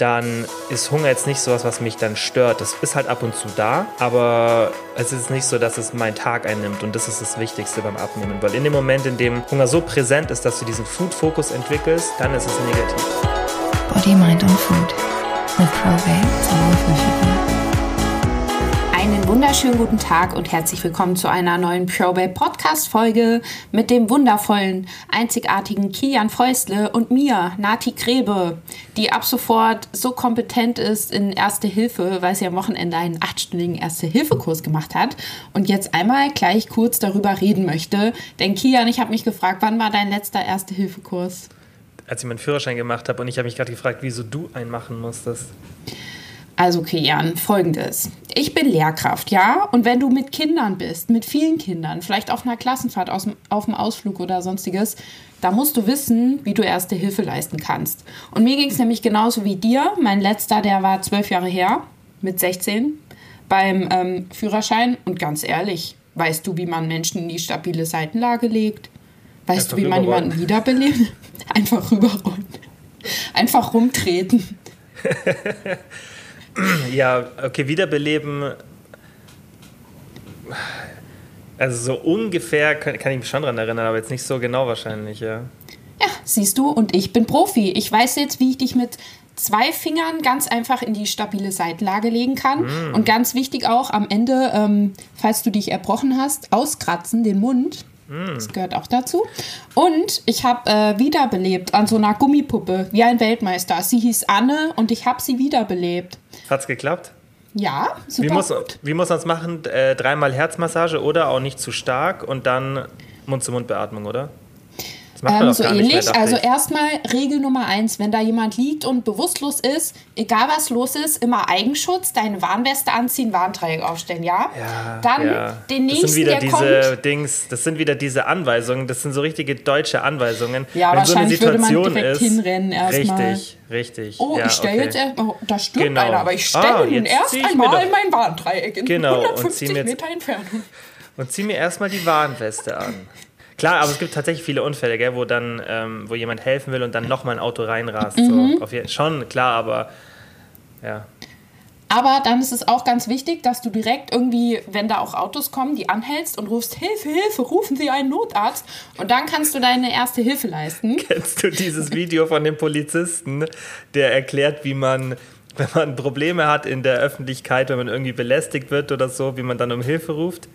dann ist Hunger jetzt nicht sowas, was mich dann stört. Das ist halt ab und zu da, aber es ist nicht so, dass es meinen Tag einnimmt und das ist das Wichtigste beim Abnehmen, weil in dem Moment, in dem Hunger so präsent ist, dass du diesen Food-Fokus entwickelst, dann ist es negativ. Body, Mind und Food mit einen wunderschönen guten Tag und herzlich willkommen zu einer neuen Probate Podcast Folge mit dem wundervollen, einzigartigen Kilian Fäustle und mir, Nati Grebe, die ab sofort so kompetent ist in Erste Hilfe, weil sie am Wochenende einen achtstündigen Erste-Hilfe-Kurs gemacht hat und jetzt einmal gleich kurz darüber reden möchte. Denn Kilian, ich habe mich gefragt, wann war dein letzter Erste-Hilfe-Kurs? Als ich meinen Führerschein gemacht habe und ich habe mich gerade gefragt, wieso du einen machen musstest. Also, Kian, folgendes. Ich bin Lehrkraft, ja? Und wenn du mit Kindern bist, mit vielen Kindern, vielleicht auf einer Klassenfahrt aus, auf dem Ausflug oder sonstiges, da musst du wissen, wie du erste Hilfe leisten kannst. Und mir ging es nämlich genauso wie dir. Mein letzter, der war zwölf Jahre her, mit 16, beim ähm, Führerschein. Und ganz ehrlich, weißt du, wie man Menschen in die stabile Seitenlage legt? Weißt du, wie man jemanden wiederbelebt? Einfach rüberrollen. Einfach rumtreten. ja, okay, wiederbeleben. Also so ungefähr kann, kann, ich mich schon daran erinnern, aber jetzt nicht so genau wahrscheinlich, ja. Ja, siehst du, und ich bin Profi. Ich weiß jetzt, wie ich dich mit zwei Fingern ganz einfach in die stabile Seitenlage legen kann. Mm. Und ganz wichtig auch am Ende, ähm, falls du dich erbrochen hast, auskratzen, den Mund. Mm. Das gehört auch dazu. Und ich habe äh, wiederbelebt an so einer Gummipuppe, wie ein Weltmeister. Sie hieß Anne und ich habe sie wiederbelebt. Hat's geklappt? Ja, super. Wie muss, gut. wie muss man es machen? Äh, dreimal Herzmassage oder auch nicht zu stark und dann Mund-zu-Mund-Beatmung, oder? Ähm, so ähnlich. Mehr, also erstmal Regel Nummer eins, wenn da jemand liegt und bewusstlos ist, egal was los ist, immer Eigenschutz, deine Warnweste anziehen, Warndreieck aufstellen, ja? ja Dann ja. den nächsten, das sind wieder der diese kommt. Dings, das sind wieder diese Anweisungen, das sind so richtige deutsche Anweisungen. Ja, wenn wahrscheinlich so eine Situation würde man direkt ist, hinrennen erstmal. Richtig, richtig. Oh, ja, ich stelle okay. jetzt erstmal, oh, da stirbt Genau. einer, aber ich stelle Ah, ihn erst einmal in mein Warndreieck in Genau, und 150 zieh mir jetzt- Meter Entfernung. Und zieh mir erstmal die Warnweste an. Klar, aber es gibt tatsächlich viele Unfälle, gell, wo dann, ähm, wo jemand helfen will und dann nochmal ein Auto reinrast. Mhm. So. Auf schon, klar, aber ja. Aber dann ist es auch ganz wichtig, dass du direkt irgendwie, wenn da auch Autos kommen, die anhältst und rufst Hilfe, Hilfe, rufen Sie einen Notarzt. Und dann kannst du deine erste Hilfe leisten. Kennst du dieses Video von dem Polizisten, der erklärt, wie man, wenn man Probleme hat in der Öffentlichkeit, wenn man irgendwie belästigt wird oder so, wie man dann um Hilfe ruft?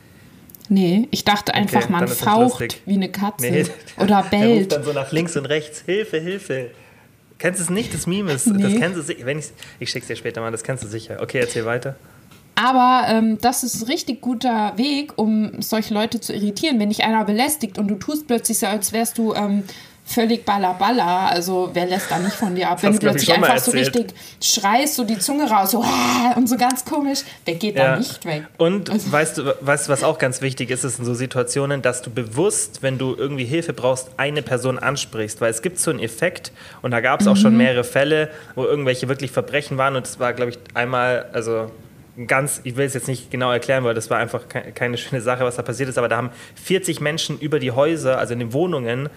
Nee, ich dachte einfach, Okay, man faucht wie eine Katze Nee, oder Der ruft bellt. dann so nach links und rechts, Hilfe, Hilfe. Kennst du es nicht, das Meme ist, das Nee. kennst du sicher, wenn ich, ich schick's dir später mal, das kennst du sicher. Okay, erzähl weiter. Aber ähm, das ist ein richtig guter Weg, um solche Leute zu irritieren. Wenn dich einer belästigt und du tust plötzlich so, als wärst du ähm, völlig balaballa, also wer lässt da nicht von dir ab? Wenn hast du plötzlich einfach so richtig schreist, so die Zunge raus, so und so ganz komisch, der geht da nicht weg. Und Also- weißt, du, weißt was auch ganz wichtig ist, ist in so Situationen, dass du bewusst, wenn du irgendwie Hilfe brauchst, eine Person ansprichst. Weil es gibt so einen Effekt, und da gab es auch Mhm. schon mehrere Fälle, wo irgendwelche wirklich Verbrechen waren. Und es war, glaube ich, einmal, also ganz, ich will es jetzt nicht genau erklären, weil das war einfach ke- keine schöne Sache, was da passiert ist, aber da haben 40 Menschen über die Häuser, also in den Wohnungen,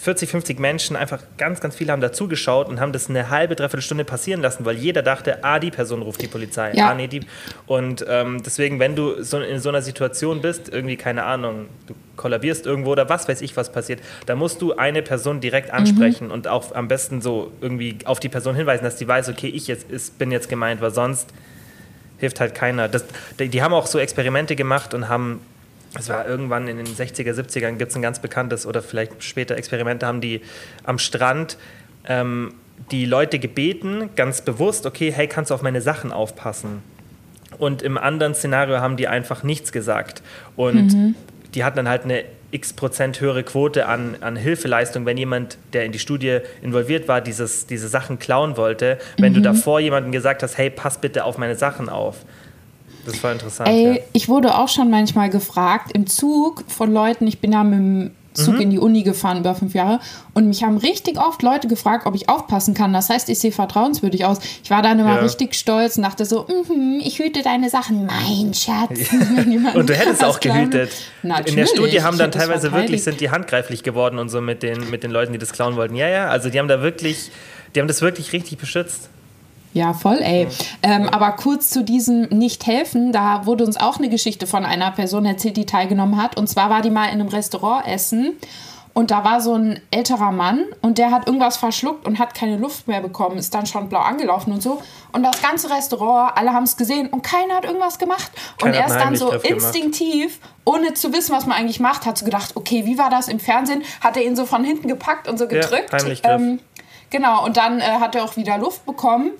40, 50 Menschen, einfach ganz, ganz viele haben dazugeschaut und haben das eine halbe, dreiviertel Stunde passieren lassen, weil jeder dachte, ah, die Person ruft die Polizei, Ja. ah, nee, die. Und ähm, deswegen, wenn du so in so einer Situation bist, irgendwie, keine Ahnung, du kollabierst irgendwo oder was weiß ich, was passiert, da musst du eine Person direkt ansprechen und auch am besten so irgendwie auf die Person hinweisen, dass die weiß, okay, ich jetzt ist, bin jetzt gemeint, weil sonst hilft halt keiner. Das, die, die haben auch so Experimente gemacht und haben es war irgendwann in den 60er, 70ern gibt es ein ganz bekanntes oder vielleicht später Experimente, haben die am Strand ähm, die Leute gebeten, ganz bewusst, okay, hey, kannst du auf meine Sachen aufpassen? Und im anderen Szenario haben die einfach nichts gesagt. Und die hatten dann halt eine x Prozent höhere Quote an, an Hilfeleistung, wenn jemand, der in die Studie involviert war, dieses, diese Sachen klauen wollte, wenn du davor jemandem gesagt hast, hey, pass bitte auf meine Sachen auf. Das war interessant. Ey, ja. ich wurde auch schon manchmal gefragt im Zug von Leuten, ich bin ja mit dem Zug Mhm. in die Uni gefahren über fünf Jahre und mich haben richtig oft Leute gefragt, ob ich aufpassen kann. Das heißt, ich sehe vertrauenswürdig aus. Ich war dann immer Ja. richtig stolz und dachte so, mhm, ich hüte deine Sachen. Mein Schatz. Jemand Und du hättest auch gehütet. In der Natürlich, Studie haben dann teilweise wirklich, sind die handgreiflich geworden und so mit den, mit den Leuten, die das klauen wollten. Ja, ja, also die haben da wirklich, die haben das wirklich richtig beschützt. Ja, voll, ey. Ähm, aber kurz zu diesem Nicht-Helfen, da wurde uns auch eine Geschichte von einer Person erzählt, die teilgenommen hat. Und zwar war die mal in einem Restaurant essen und da war so ein älterer Mann und der hat irgendwas verschluckt und hat keine Luft mehr bekommen, ist dann schon blau angelaufen und so. Und das ganze Restaurant, alle haben es gesehen und keiner hat irgendwas gemacht. Keiner und er ist dann so gemacht. instinktiv, ohne zu wissen, was man eigentlich macht, hat so gedacht, okay, wie war das im Fernsehen? Hat er ihn so von hinten gepackt und so gedrückt. Heimlichgriff. ähm, genau, und dann äh, hat er auch wieder Luft bekommen.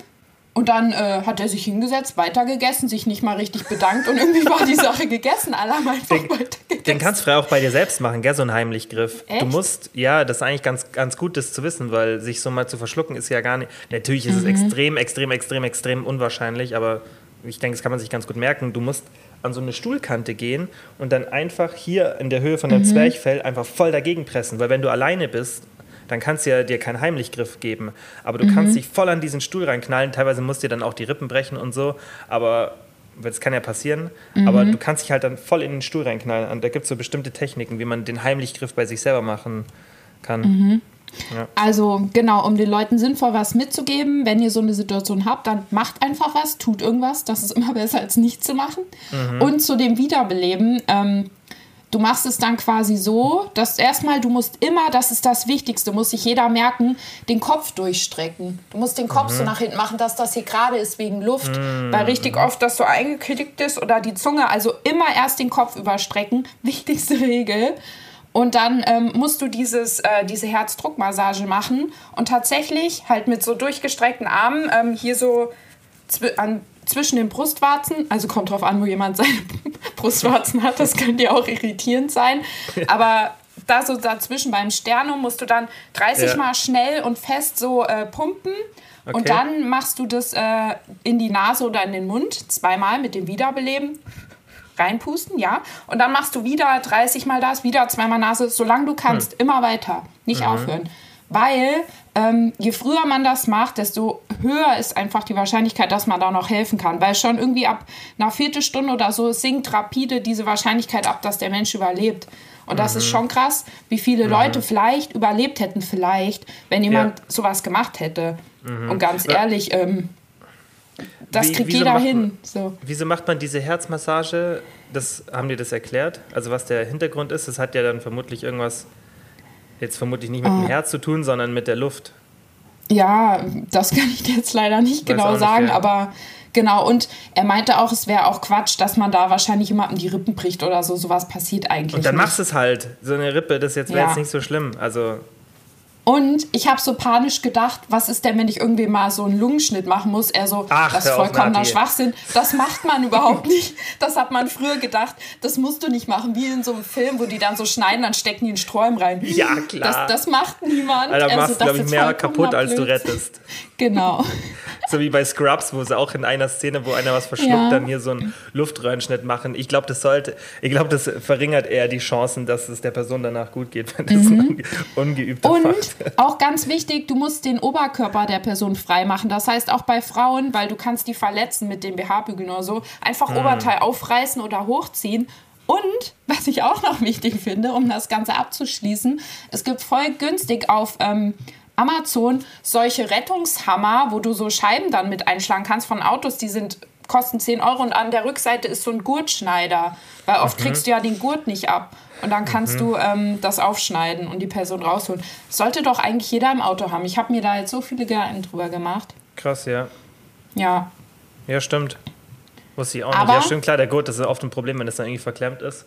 Und dann äh, hat er sich hingesetzt, weitergegessen, sich nicht mal richtig bedankt und irgendwie war die Sache gegessen. Alle haben einfach weitergegessen. Den kannst du frei auch bei dir selbst machen, gell, so ein Heimlichgriff. Du Echt? musst, ja, das ist eigentlich ganz, ganz gut, das zu wissen, weil sich so mal zu verschlucken ist ja gar nicht. Natürlich ist es Mhm. extrem, extrem, extrem, extrem unwahrscheinlich, aber ich denke, das kann man sich ganz gut merken. Du musst an so eine Stuhlkante gehen und dann einfach hier in der Höhe von Mhm. deinem Zwerchfell einfach voll dagegen pressen, weil wenn du alleine bist, dann kannst du ja dir keinen Heimlichgriff geben. Aber du Mhm. kannst dich voll an diesen Stuhl reinknallen. Teilweise musst du dir dann auch die Rippen brechen und so. Aber das kann ja passieren. Aber Mhm. du kannst dich halt dann voll in den Stuhl reinknallen. Und da gibt es so bestimmte Techniken, wie man den Heimlichgriff bei sich selber machen kann. Mhm. Also genau, um den Leuten sinnvoll was mitzugeben, wenn ihr so eine Situation habt, dann macht einfach was, tut irgendwas. Das ist immer besser als nichts zu machen. Und zu dem Wiederbeleben, ähm, du machst es dann quasi so, dass erstmal, du musst immer, das ist das Wichtigste, muss sich jeder merken, den Kopf durchstrecken. Du musst den Kopf so nach hinten machen, dass das hier gerade ist wegen Luft, weil richtig oft das so eingeklickt ist oder die Zunge, also immer erst den Kopf überstrecken, wichtigste Regel. Und dann ähm, musst du dieses, äh, diese Herzdruckmassage machen und tatsächlich halt mit so durchgestreckten Armen ähm, hier so an, zwischen den Brustwarzen, also kommt drauf an, wo jemand seine Brustwarzen hat, das könnte ja auch irritierend sein, aber da so dazwischen beim Sternum musst du dann 30 Ja. Mal schnell und fest so äh, pumpen Okay. und dann machst du das äh, in die Nase oder in den Mund zweimal mit dem Wiederbeleben reinpusten, ja. Und dann machst du wieder 30 Mal das, wieder zweimal Nase, solange du kannst, immer weiter, nicht aufhören. Weil ähm, je früher man das macht, desto höher ist einfach die Wahrscheinlichkeit, dass man da noch helfen kann. Weil schon irgendwie ab einer Viertelstunde oder so sinkt rapide diese Wahrscheinlichkeit ab, dass der Mensch überlebt. Und das ist schon krass, wie viele Leute vielleicht überlebt hätten, vielleicht, wenn jemand Ja. sowas gemacht hätte. Und ganz ehrlich, ähm, das Wie- kriegt wieso jeder macht hin. So. Wieso macht man diese Herzmassage? Das haben die das erklärt? Also was der Hintergrund ist, das hat ja dann vermutlich irgendwas, jetzt vermutlich nicht mit Ah. dem Herz zu tun, sondern mit der Luft. Ja, das kann ich dir jetzt leider nicht Weiß genau nicht, sagen, ja. aber genau. Und er meinte auch, es wäre auch Quatsch, dass man da wahrscheinlich jemandem die Rippen bricht oder so. Sowas passiert eigentlich Und dann nicht. machst du es halt. So eine Rippe, das jetzt wäre Ja. jetzt nicht so schlimm. Also Und ich habe so panisch gedacht, was ist denn, wenn ich irgendwie mal so einen Lungenschnitt machen muss? Er so, Ach, das ist vollkommener. Schwachsinn. Das macht man überhaupt nicht. Das hat man früher gedacht. Das musst du nicht machen, wie in so einem Film, wo die dann so schneiden, dann stecken die in Sträumen rein. Ja, klar. Das, das macht niemand. Alter, Also, machst, das glaube ich, ist mehr kaputt, als du rettest. Genau. So wie bei Scrubs, wo sie auch in einer Szene, wo einer was verschluckt, Ja. dann hier so einen Luftröhrenschnitt machen. Ich glaube, das sollte, ich glaube, das verringert eher die Chancen, dass es der Person danach gut geht, wenn das ein unge ungeübter Mhm. Und macht. auch ganz wichtig, du musst den Oberkörper der Person frei machen. Das heißt auch bei Frauen, weil du kannst die verletzen mit dem BH-Bügeln oder so, einfach Oberteil aufreißen oder hochziehen. Und was ich auch noch wichtig finde, um das Ganze abzuschließen, es gibt voll günstig auf ähm, Amazon solche Rettungshammer, wo du so Scheiben dann mit einschlagen kannst von Autos, die sind kosten 10 Euro und an der Rückseite ist so ein Gurtschneider, weil oft kriegst du ja den Gurt nicht ab und dann kannst du ähm, das aufschneiden und die Person rausholen. Sollte doch eigentlich jeder im Auto haben. Ich habe mir da jetzt so viele Gedanken drüber gemacht. Krass, ja. Ja, Ja, stimmt. Wusste ich auch Aber- nicht. Ja, stimmt, klar, der Gurt, das ist oft ein Problem, wenn das dann irgendwie verklemmt ist.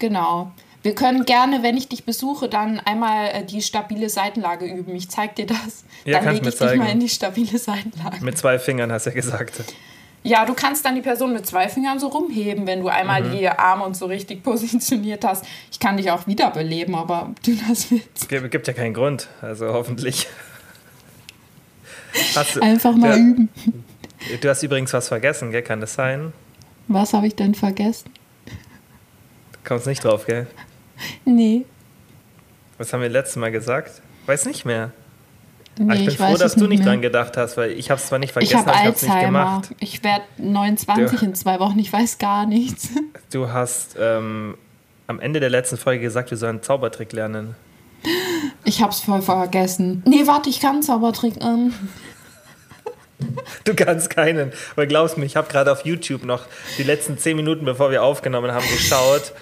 genau. Wir können gerne, wenn ich dich besuche, dann einmal äh, die stabile Seitenlage üben. Ich zeig dir das. Ja, dann lege ich dich zeigen. mal in die stabile Seitenlage. Mit zwei Fingern, hast du ja gesagt. Ja, du kannst dann die Person mit zwei Fingern so rumheben, wenn du einmal Mhm. die Arme und so richtig positioniert hast. Ich kann dich auch wiederbeleben, aber du das willst. Gibt, gibt ja keinen Grund, also hoffentlich. Hast Einfach mal du, üben. du hast übrigens was vergessen, gell? Kann das sein? Was habe ich denn vergessen? Du kommst nicht drauf, gell? Nee. Was haben wir letztes Mal gesagt? Weiß nicht mehr. nee Aber ich bin froh, weiß dass es du nicht mehr. dran gedacht hast, weil ich habe es zwar nicht Ich vergessen, habe aber ich habe es nicht gemacht. Ich werde 29 Du- in zwei Wochen. Ich weiß gar nichts. Du hast ähm, am Ende der letzten Folge gesagt, wir sollen einen Zaubertrick lernen. Ich hab's voll vergessen. Nee, warte, ich kann einen Zaubertrick. Ähm. Du kannst keinen. Weil glaubst mir, ich habe gerade auf YouTube noch die letzten zehn Minuten, bevor wir aufgenommen haben, geschaut.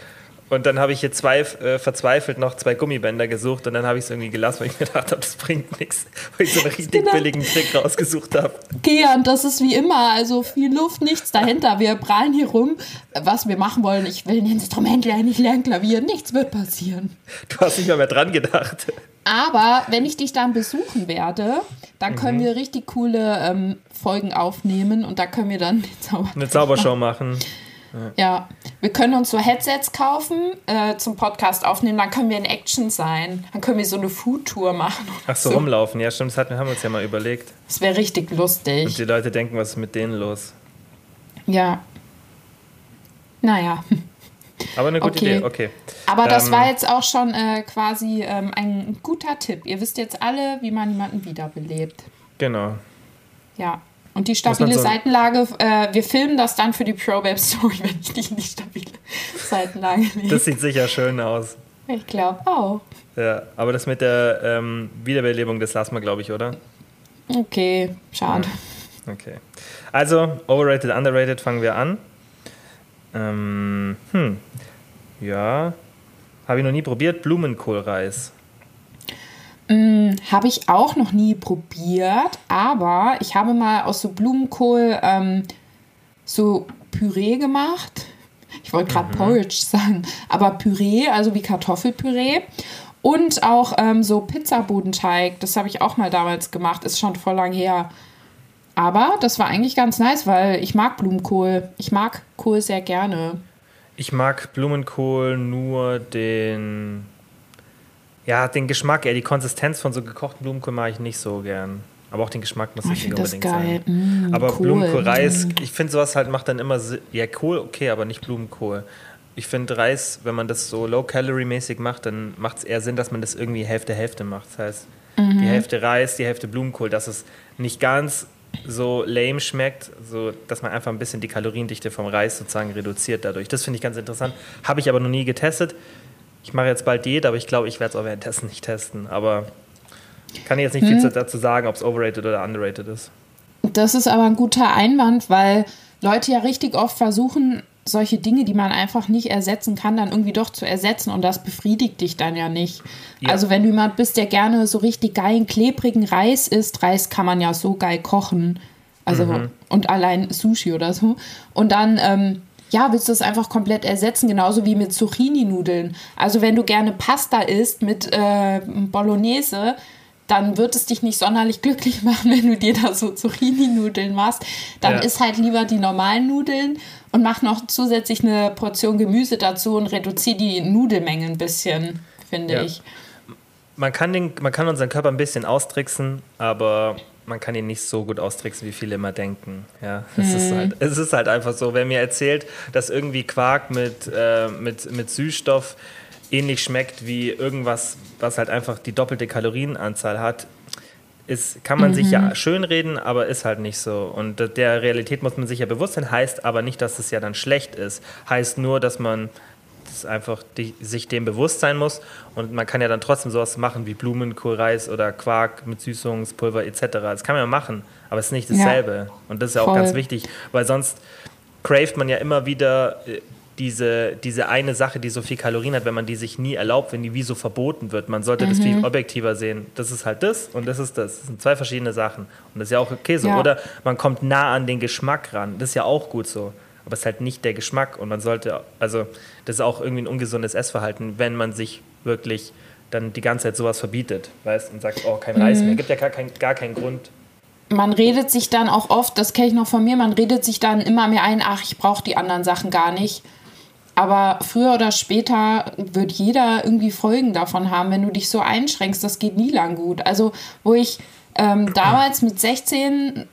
Und dann habe ich hier zwei, äh, verzweifelt noch zwei Gummibänder gesucht und dann habe ich es irgendwie gelassen, weil ich mir gedacht habe, das bringt nichts, weil ich so einen richtig Genau. billigen Trick rausgesucht habe. Kian, das ist wie immer, also viel Luft, nichts dahinter. Wir prallen hier rum, was wir machen wollen. Ich will ein Instrument lernen, ich lerne Klavier, nichts wird passieren. Du hast nicht mal mehr dran gedacht. Aber wenn ich dich dann besuchen werde, dann können wir richtig coole ähm, Folgen aufnehmen und da können wir dann Eine Zaubershow machen. Ja, wir können uns so Headsets kaufen äh, zum Podcast aufnehmen, dann können wir in Action sein. Dann können wir so eine Foodtour machen. Ach so, rumlaufen. Ja, stimmt, das hatten- haben wir uns ja mal überlegt. Das wäre richtig Und lustig. die Leute denken, was ist mit denen los? Ja. Naja. Aber eine gute Okay. Idee, okay. Aber das Ähm, war jetzt auch schon äh, quasi ähm, ein guter Tipp. Ihr wisst jetzt alle, wie man jemanden wiederbelebt. Genau. Ja. Und die stabile Seitenlage, äh, wir filmen das dann für die Probab Story, wenn ich dich in die stabile Seitenlage lege. Das sieht sicher schön aus. Ich glaube auch. Ja, aber das mit der ähm, Wiederbelebung, das lassen wir, glaube ich, oder? Okay, schade. Okay. Also, overrated, underrated fangen wir an. Ähm, hm. Ja. Habe ich noch nie probiert. Blumenkohlreis. Habe ich auch noch nie probiert, aber ich habe mal aus so Blumenkohl ähm, so Püree gemacht. Ich wollte gerade Porridge sagen, aber Püree, also wie Kartoffelpüree. Und auch ähm, so Pizzabodenteig, das habe ich auch mal damals gemacht, ist schon voll lang her. Aber das war eigentlich ganz nice, weil ich mag Blumenkohl. Ich mag Kohl sehr gerne. Ich mag Blumenkohl nur den. Ja, den Geschmack, eher die Konsistenz von so gekochten Blumenkohl mag ich nicht so gern. Aber auch den Geschmack muss Oh, ich ich nicht find das unbedingt geil. sein. Mm, aber Kohl. Blumenkohlreis, Mm. ich finde sowas halt macht dann immer. Si- Ja, Kohl, okay, aber nicht Blumenkohl. Ich finde Reis, wenn man das so low-calorie-mäßig macht, dann macht es eher Sinn, dass man das irgendwie Hälfte-Hälfte macht. Das heißt, Mhm. die Hälfte Reis, die Hälfte Blumenkohl, dass es nicht ganz so lame schmeckt, so dass man einfach ein bisschen die Kaloriendichte vom Reis sozusagen reduziert dadurch. Das finde ich ganz interessant. Habe ich aber noch nie getestet. Ich mache jetzt bald Diät, aber ich glaube, ich werde es auch währenddessen nicht testen. Aber kann ich jetzt nicht viel zu- dazu sagen, ob es overrated oder underrated ist. Das ist aber ein guter Einwand, weil Leute ja richtig oft versuchen, solche Dinge, die man einfach nicht ersetzen kann, dann irgendwie doch zu ersetzen und das befriedigt dich dann ja nicht. Ja. Also wenn du jemand bist, der gerne so richtig geilen, klebrigen Reis isst, Reis kann man ja so geil kochen. Also und allein Sushi oder so. Und dann, ähm, ja, willst du es einfach komplett ersetzen, genauso wie mit Zucchini-Nudeln. Also wenn du gerne Pasta isst mit äh, Bolognese, dann wird es dich nicht sonderlich glücklich machen, wenn du dir da so Zucchini-Nudeln machst. Dann Ja. isst halt lieber die normalen Nudeln und mach noch zusätzlich eine Portion Gemüse dazu und reduziere die Nudelmenge ein bisschen, finde Ja. ich. Man kann, den, man kann unseren Körper ein bisschen austricksen, aber man kann ihn nicht so gut austricksen, wie viele immer denken. Ja, es, ist halt, es ist halt einfach so. Wer mir erzählt, dass irgendwie Quark mit, äh, mit, mit Süßstoff ähnlich schmeckt wie irgendwas, was halt einfach die doppelte Kalorienanzahl hat, ist, kann man sich ja schönreden, aber ist halt nicht so. Und der Realität muss man sich ja bewusst sein, heißt aber nicht, dass es ja dann schlecht ist. Heißt nur, dass man das einfach die, sich dem bewusst sein muss. Und man kann ja dann trotzdem sowas machen wie Blumenkohlreis oder Quark mit Süßungspulver etc. Das kann man ja machen, aber es ist nicht Ja. dasselbe. Und das ist ja auch Voll. ganz wichtig, weil sonst craved man ja immer wieder äh, diese, diese eine Sache, die so viel Kalorien hat, wenn man die sich nie erlaubt, wenn die wie so verboten wird. Man sollte das Mhm. viel objektiver sehen. Das ist halt das und das ist das. Das sind zwei verschiedene Sachen. Und das ist ja auch okay so. Ja. Oder man kommt nah an den Geschmack ran. Das ist ja auch gut so. Aber es ist halt nicht der Geschmack. Und man sollte, also das ist auch irgendwie ein ungesundes Essverhalten, wenn man sich wirklich dann die ganze Zeit sowas verbietet, weißt, und sagt, oh, kein Reis Mhm. mehr. Gibt ja gar, kein, gar keinen Grund. man redet sich dann auch oft, das kenne ich noch von mir, man redet sich dann immer mehr ein, ach, ich brauche die anderen Sachen gar nicht. Aber früher oder später wird jeder irgendwie Folgen davon haben, wenn du dich so einschränkst. Das geht nie lang gut. Also, wo ich ähm, damals mit 16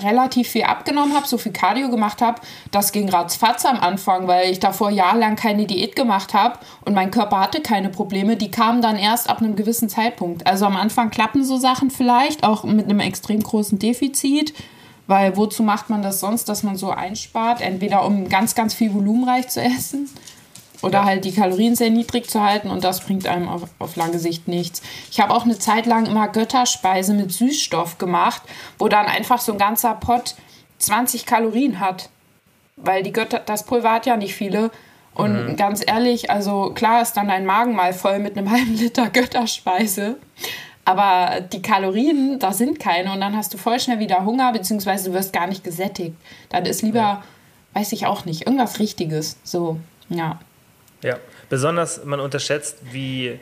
relativ viel abgenommen habe, so viel Cardio gemacht habe, das ging ratzfatz am Anfang, weil ich davor jahrelang keine Diät gemacht habe und mein Körper hatte keine Probleme. Die kamen dann erst ab einem gewissen Zeitpunkt. Also am Anfang klappen so Sachen vielleicht, auch mit einem extrem großen Defizit, weil wozu macht man das sonst, dass man so einspart? Entweder um ganz, ganz viel volumenreich zu essen Oder Ja. halt die Kalorien sehr niedrig zu halten und das bringt einem auf, auf lange Sicht nichts. Ich habe auch eine Zeit lang immer Götterspeise mit Süßstoff gemacht, wo dann einfach so ein ganzer Pott 20 Kalorien hat. Weil die Götter, das Pulver hat ja nicht viele. Und ganz ehrlich, also klar ist dann dein Magen mal voll mit einem halben Liter Götterspeise. Aber die Kalorien, da sind keine. Und dann hast du voll schnell wieder Hunger, beziehungsweise du wirst gar nicht gesättigt. Dann ist lieber, weiß ich auch nicht, irgendwas Richtiges. So, ja. Ja, besonders man unterschätzt, wie,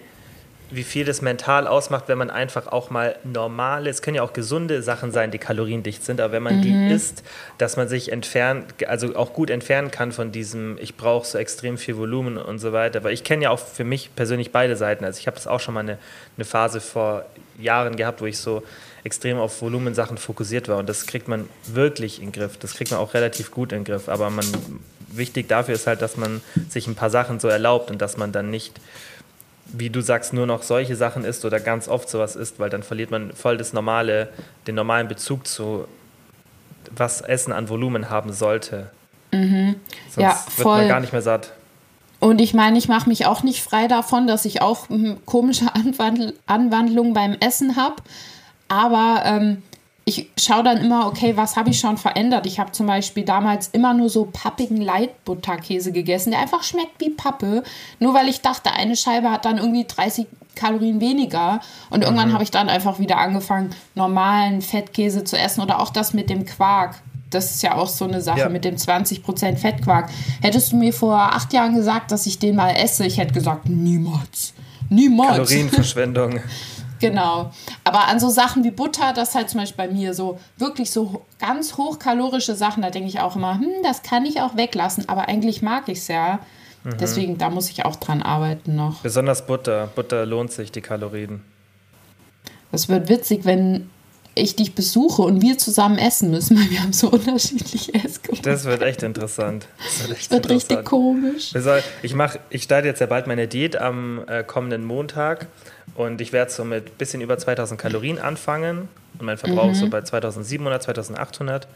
wie viel das mental ausmacht, wenn man einfach auch mal normale, es können ja auch gesunde Sachen sein, die kaloriendicht sind, aber wenn man die isst, dass man sich entfernt, also auch gut entfernen kann von diesem, ich brauche so extrem viel Volumen und so weiter. Weil ich kenne ja auch für mich persönlich beide Seiten. Also ich habe das auch schon mal eine, eine Phase vor Jahren gehabt, wo ich so extrem auf Volumensachen fokussiert war und das kriegt man wirklich in den Griff. Das kriegt man auch relativ gut in den Griff, aber man wichtig dafür ist halt, dass man sich ein paar Sachen so erlaubt und dass man dann nicht, wie du sagst, nur noch solche Sachen isst oder ganz oft sowas isst, weil dann verliert man voll das normale, den normalen Bezug zu, was Essen an Volumen haben sollte. Sonst Mhm. Ja, wird man gar nicht mehr satt. Und ich meine, ich mache mich auch nicht frei davon, dass ich auch hm, komische Anwandl Anwandlungen beim Essen habe. Aber ähm, ich schaue dann immer, okay, was habe ich schon verändert? Ich habe zum Beispiel damals immer nur so pappigen Leitbutterkäse gegessen, der einfach schmeckt wie Pappe. Nur weil ich dachte, eine Scheibe hat dann irgendwie 30 Kalorien weniger. Und irgendwann habe ich dann einfach wieder angefangen, normalen Fettkäse zu essen oder auch das mit dem Quark. Das ist ja auch so eine Sache Ja. mit dem 20% Fettquark. Hättest du mir vor acht Jahren gesagt, dass ich den mal esse, ich hätte gesagt, niemals. Niemals. Kalorienverschwendung. Genau. Aber an so Sachen wie Butter, das ist halt zum Beispiel bei mir so wirklich so ganz hochkalorische Sachen, da denke ich auch immer, hm, das kann ich auch weglassen, aber eigentlich mag ich es ja. Deswegen, da muss ich auch dran arbeiten noch. Besonders Butter. Butter lohnt sich, die Kalorien. Das wird witzig, wenn ich dich besuche und wir zusammen essen müssen, weil wir haben so unterschiedliche Essgewohnheiten. Das wird echt interessant. Das wird, echt Das wird richtig interessant. komisch. Wir soll- Ich, mach, ich starte jetzt ja bald meine Diät am äh, kommenden Montag und ich werde so mit ein bisschen über 2000 Kalorien anfangen und mein Verbrauch ist so bei 2700, 2800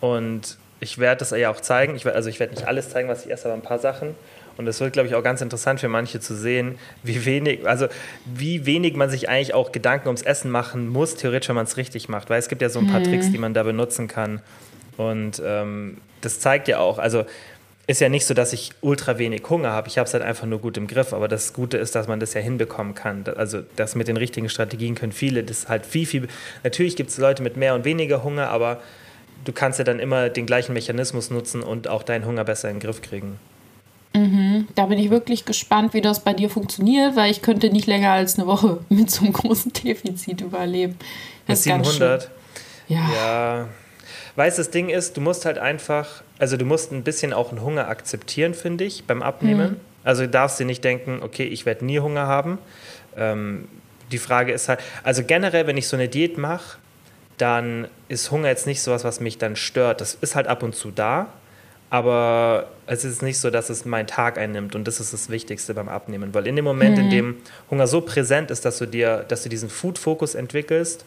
und ich werde das ja auch zeigen. Ich werd, also ich werde nicht alles zeigen, was ich esse, aber ein paar Sachen. Und es wird, glaube ich, auch ganz interessant für manche zu sehen, wie wenig, also wie wenig man sich eigentlich auch Gedanken ums Essen machen muss, theoretisch, wenn man es richtig macht. Weil es gibt ja so ein paar Tricks, die man da benutzen kann. Und ähm, das zeigt ja auch, also ist ja nicht so, dass ich ultra wenig Hunger habe. Ich habe es halt einfach nur gut im Griff. Aber das Gute ist, dass man das ja hinbekommen kann. Also das mit den richtigen Strategien können viele. Das halt viel, viel. Natürlich gibt es Leute mit mehr und weniger Hunger, aber du kannst ja dann immer den gleichen Mechanismus nutzen und auch deinen Hunger besser in den Griff kriegen. Da bin ich wirklich gespannt, wie das bei dir funktioniert, weil ich könnte nicht länger als eine Woche mit so einem großen Defizit überleben. Mit Das schön. 700. Ja. Ja. Weißt das Ding ist, du musst halt einfach, also du musst ein bisschen auch einen Hunger akzeptieren, finde ich, beim Abnehmen. Also du darfst dir nicht denken, okay, ich werde nie Hunger haben. Ähm, die Frage ist halt, also generell, wenn ich so eine Diät mache, dann ist Hunger jetzt nicht sowas, was mich dann stört. Das ist halt ab und zu da, aber es ist nicht so, dass es meinen Tag einnimmt und das ist das Wichtigste beim Abnehmen, weil in dem Moment, in dem Hunger so präsent ist, dass du dir, dass du diesen Food-Fokus entwickelst,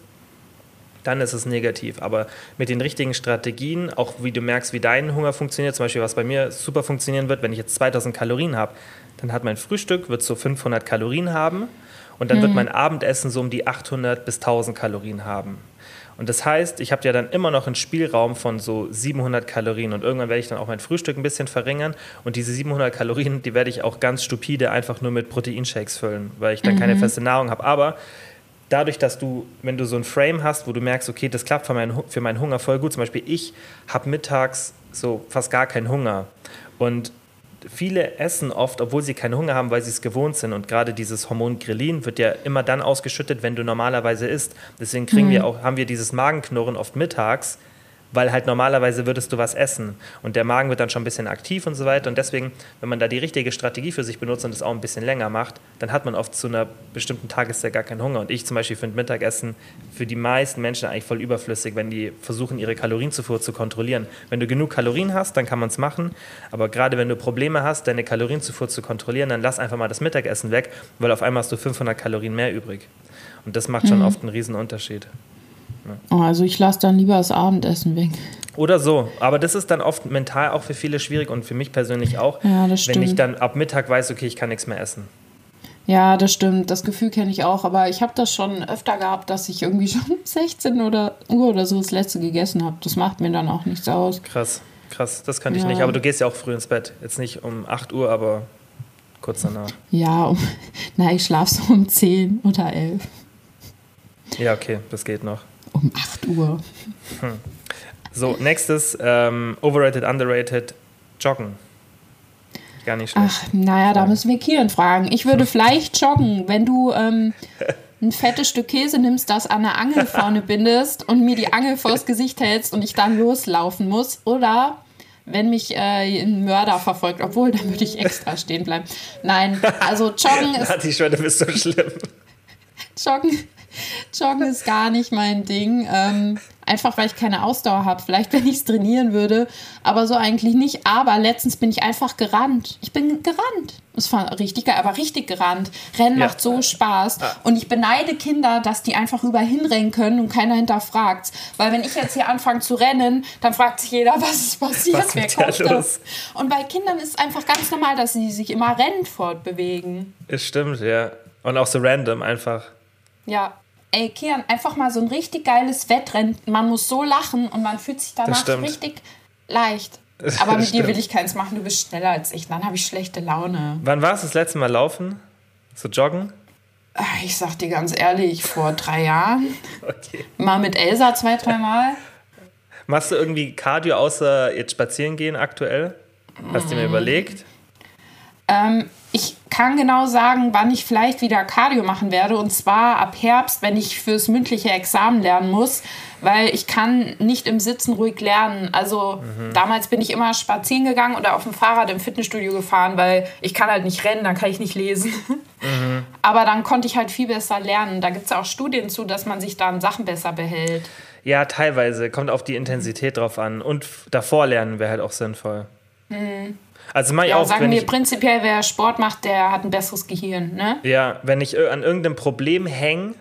dann ist es negativ. Aber mit den richtigen Strategien, auch wie du merkst, wie dein Hunger funktioniert, zum Beispiel, was bei mir super funktionieren wird, wenn ich jetzt 2000 Kalorien habe, dann hat mein Frühstück, wird so 500 Kalorien haben und dann wird mein Abendessen so um die 800 bis 1000 Kalorien haben. Und das heißt, ich habe ja dann immer noch einen Spielraum von so 700 Kalorien und irgendwann werde ich dann auch mein Frühstück ein bisschen verringern und diese 700 Kalorien, die werde ich auch ganz stupide einfach nur mit Proteinshakes füllen, weil ich dann keine feste Nahrung habe. Aber dadurch, dass du, wenn du so ein Frame hast, wo du merkst, okay, das klappt für meinen, für meinen Hunger voll gut. Zum Beispiel, ich habe mittags so fast gar keinen Hunger. Und viele essen oft, obwohl sie keinen Hunger haben, weil sie es gewohnt sind. Und gerade dieses Hormon Grelin wird ja immer dann ausgeschüttet, wenn du normalerweise isst. Deswegen kriegen wir auch, haben wir dieses Magenknurren oft mittags, weil halt normalerweise würdest du was essen. Und der Magen wird dann schon ein bisschen aktiv und so weiter. Und deswegen, wenn man da die richtige Strategie für sich benutzt und das auch ein bisschen länger macht, dann hat man oft zu einer bestimmten Tageszeit gar keinen Hunger. Und ich zum Beispiel finde Mittagessen für die meisten Menschen eigentlich voll überflüssig, wenn die versuchen, ihre Kalorienzufuhr zu kontrollieren. Wenn du genug Kalorien hast, dann kann man es machen, aber gerade wenn du Probleme hast, deine Kalorienzufuhr zu kontrollieren, dann lass einfach mal das Mittagessen weg, weil auf einmal hast du 500 Kalorien mehr übrig. Und das macht schon oft einen riesen Unterschied. Oh, also ich lasse dann lieber das Abendessen weg. Oder so. Aber das ist dann oft mental auch für viele schwierig und für mich persönlich auch, Ja, das wenn ich stimmt. dann ab Mittag weiß, okay, ich kann nichts mehr essen. Ja, das stimmt. Das Gefühl kenne ich auch. Aber ich habe das schon öfter gehabt, dass ich irgendwie schon um 16 oder Uhr oder so das letzte gegessen habe. Das macht mir dann auch nichts aus. Krass, krass, das kann ich Ja. nicht. Aber du gehst ja auch früh ins Bett. Jetzt nicht um 8 Uhr, aber kurz danach. Ja, um, na, ich schlafe so um 10 oder 11. Ja, okay, das geht noch. Um 8 Uhr. So, nächstes, ähm, overrated, underrated, joggen. Gar nicht schlecht. Ach, naja, da müssen wir Kian fragen. Ich würde vielleicht joggen, wenn du ähm, ein fettes Stück Käse nimmst, das an der Angel vorne bindest und mir die Angel vors Gesicht hältst und ich dann loslaufen muss. Oder wenn mich äh, ein Mörder verfolgt, obwohl, dann würde ich extra stehen bleiben. Nein, also joggen ist schwöre, du bist so schlimm. Joggen, Joggen ist gar nicht mein Ding. Ähm, einfach weil ich keine Ausdauer habe. Vielleicht, wenn ich es trainieren würde, aber so eigentlich nicht. Aber letztens bin ich einfach gerannt. Ich bin gerannt. Das war richtig geil, aber richtig gerannt. Rennen Ja. macht so Spaß. Und ich beneide Kinder, dass die einfach überall hinrennen können und keiner hinterfragt. Weil wenn ich jetzt hier anfange zu rennen, dann fragt sich jeder, was ist passiert, Was wer kommt das? Und bei Kindern ist es einfach ganz normal, dass sie sich immer rennend fortbewegen. Es stimmt, ja. Und auch so random einfach. Ja. Ey, Kian, einfach mal so ein richtig geiles Wettrennen. Man muss so lachen und man fühlt sich danach richtig leicht. Aber mit dir will ich keins machen, du bist schneller als ich. Dann habe ich schlechte Laune. Wann war es das letzte Mal laufen? So joggen? Ah, Ich sag dir ganz ehrlich, vor drei Jahren, Okay. mal mit Elsa zwei, dreimal. Machst du irgendwie Cardio außer jetzt spazieren gehen aktuell? Hast Mm. du mir überlegt? Ähm, ich kann genau sagen, wann ich vielleicht wieder Cardio machen werde. Und zwar ab Herbst, wenn ich fürs mündliche Examen lernen muss. Weil ich kann nicht im Sitzen ruhig lernen. Also damals bin ich immer spazieren gegangen oder auf dem Fahrrad im Fitnessstudio gefahren, weil ich kann halt nicht rennen, dann kann ich nicht lesen. Aber dann konnte ich halt viel besser lernen. Da gibt es auch Studien zu, dass man sich dann Sachen besser behält. Ja, teilweise. Kommt auf die Intensität drauf an. Und davor lernen wäre halt auch sinnvoll. Also mach ich Mhm. Ja, auch, sagen wir prinzipiell, wer Sport macht, der hat ein besseres Gehirn, ne? ja, wenn ich an irgendeinem Problem hänge,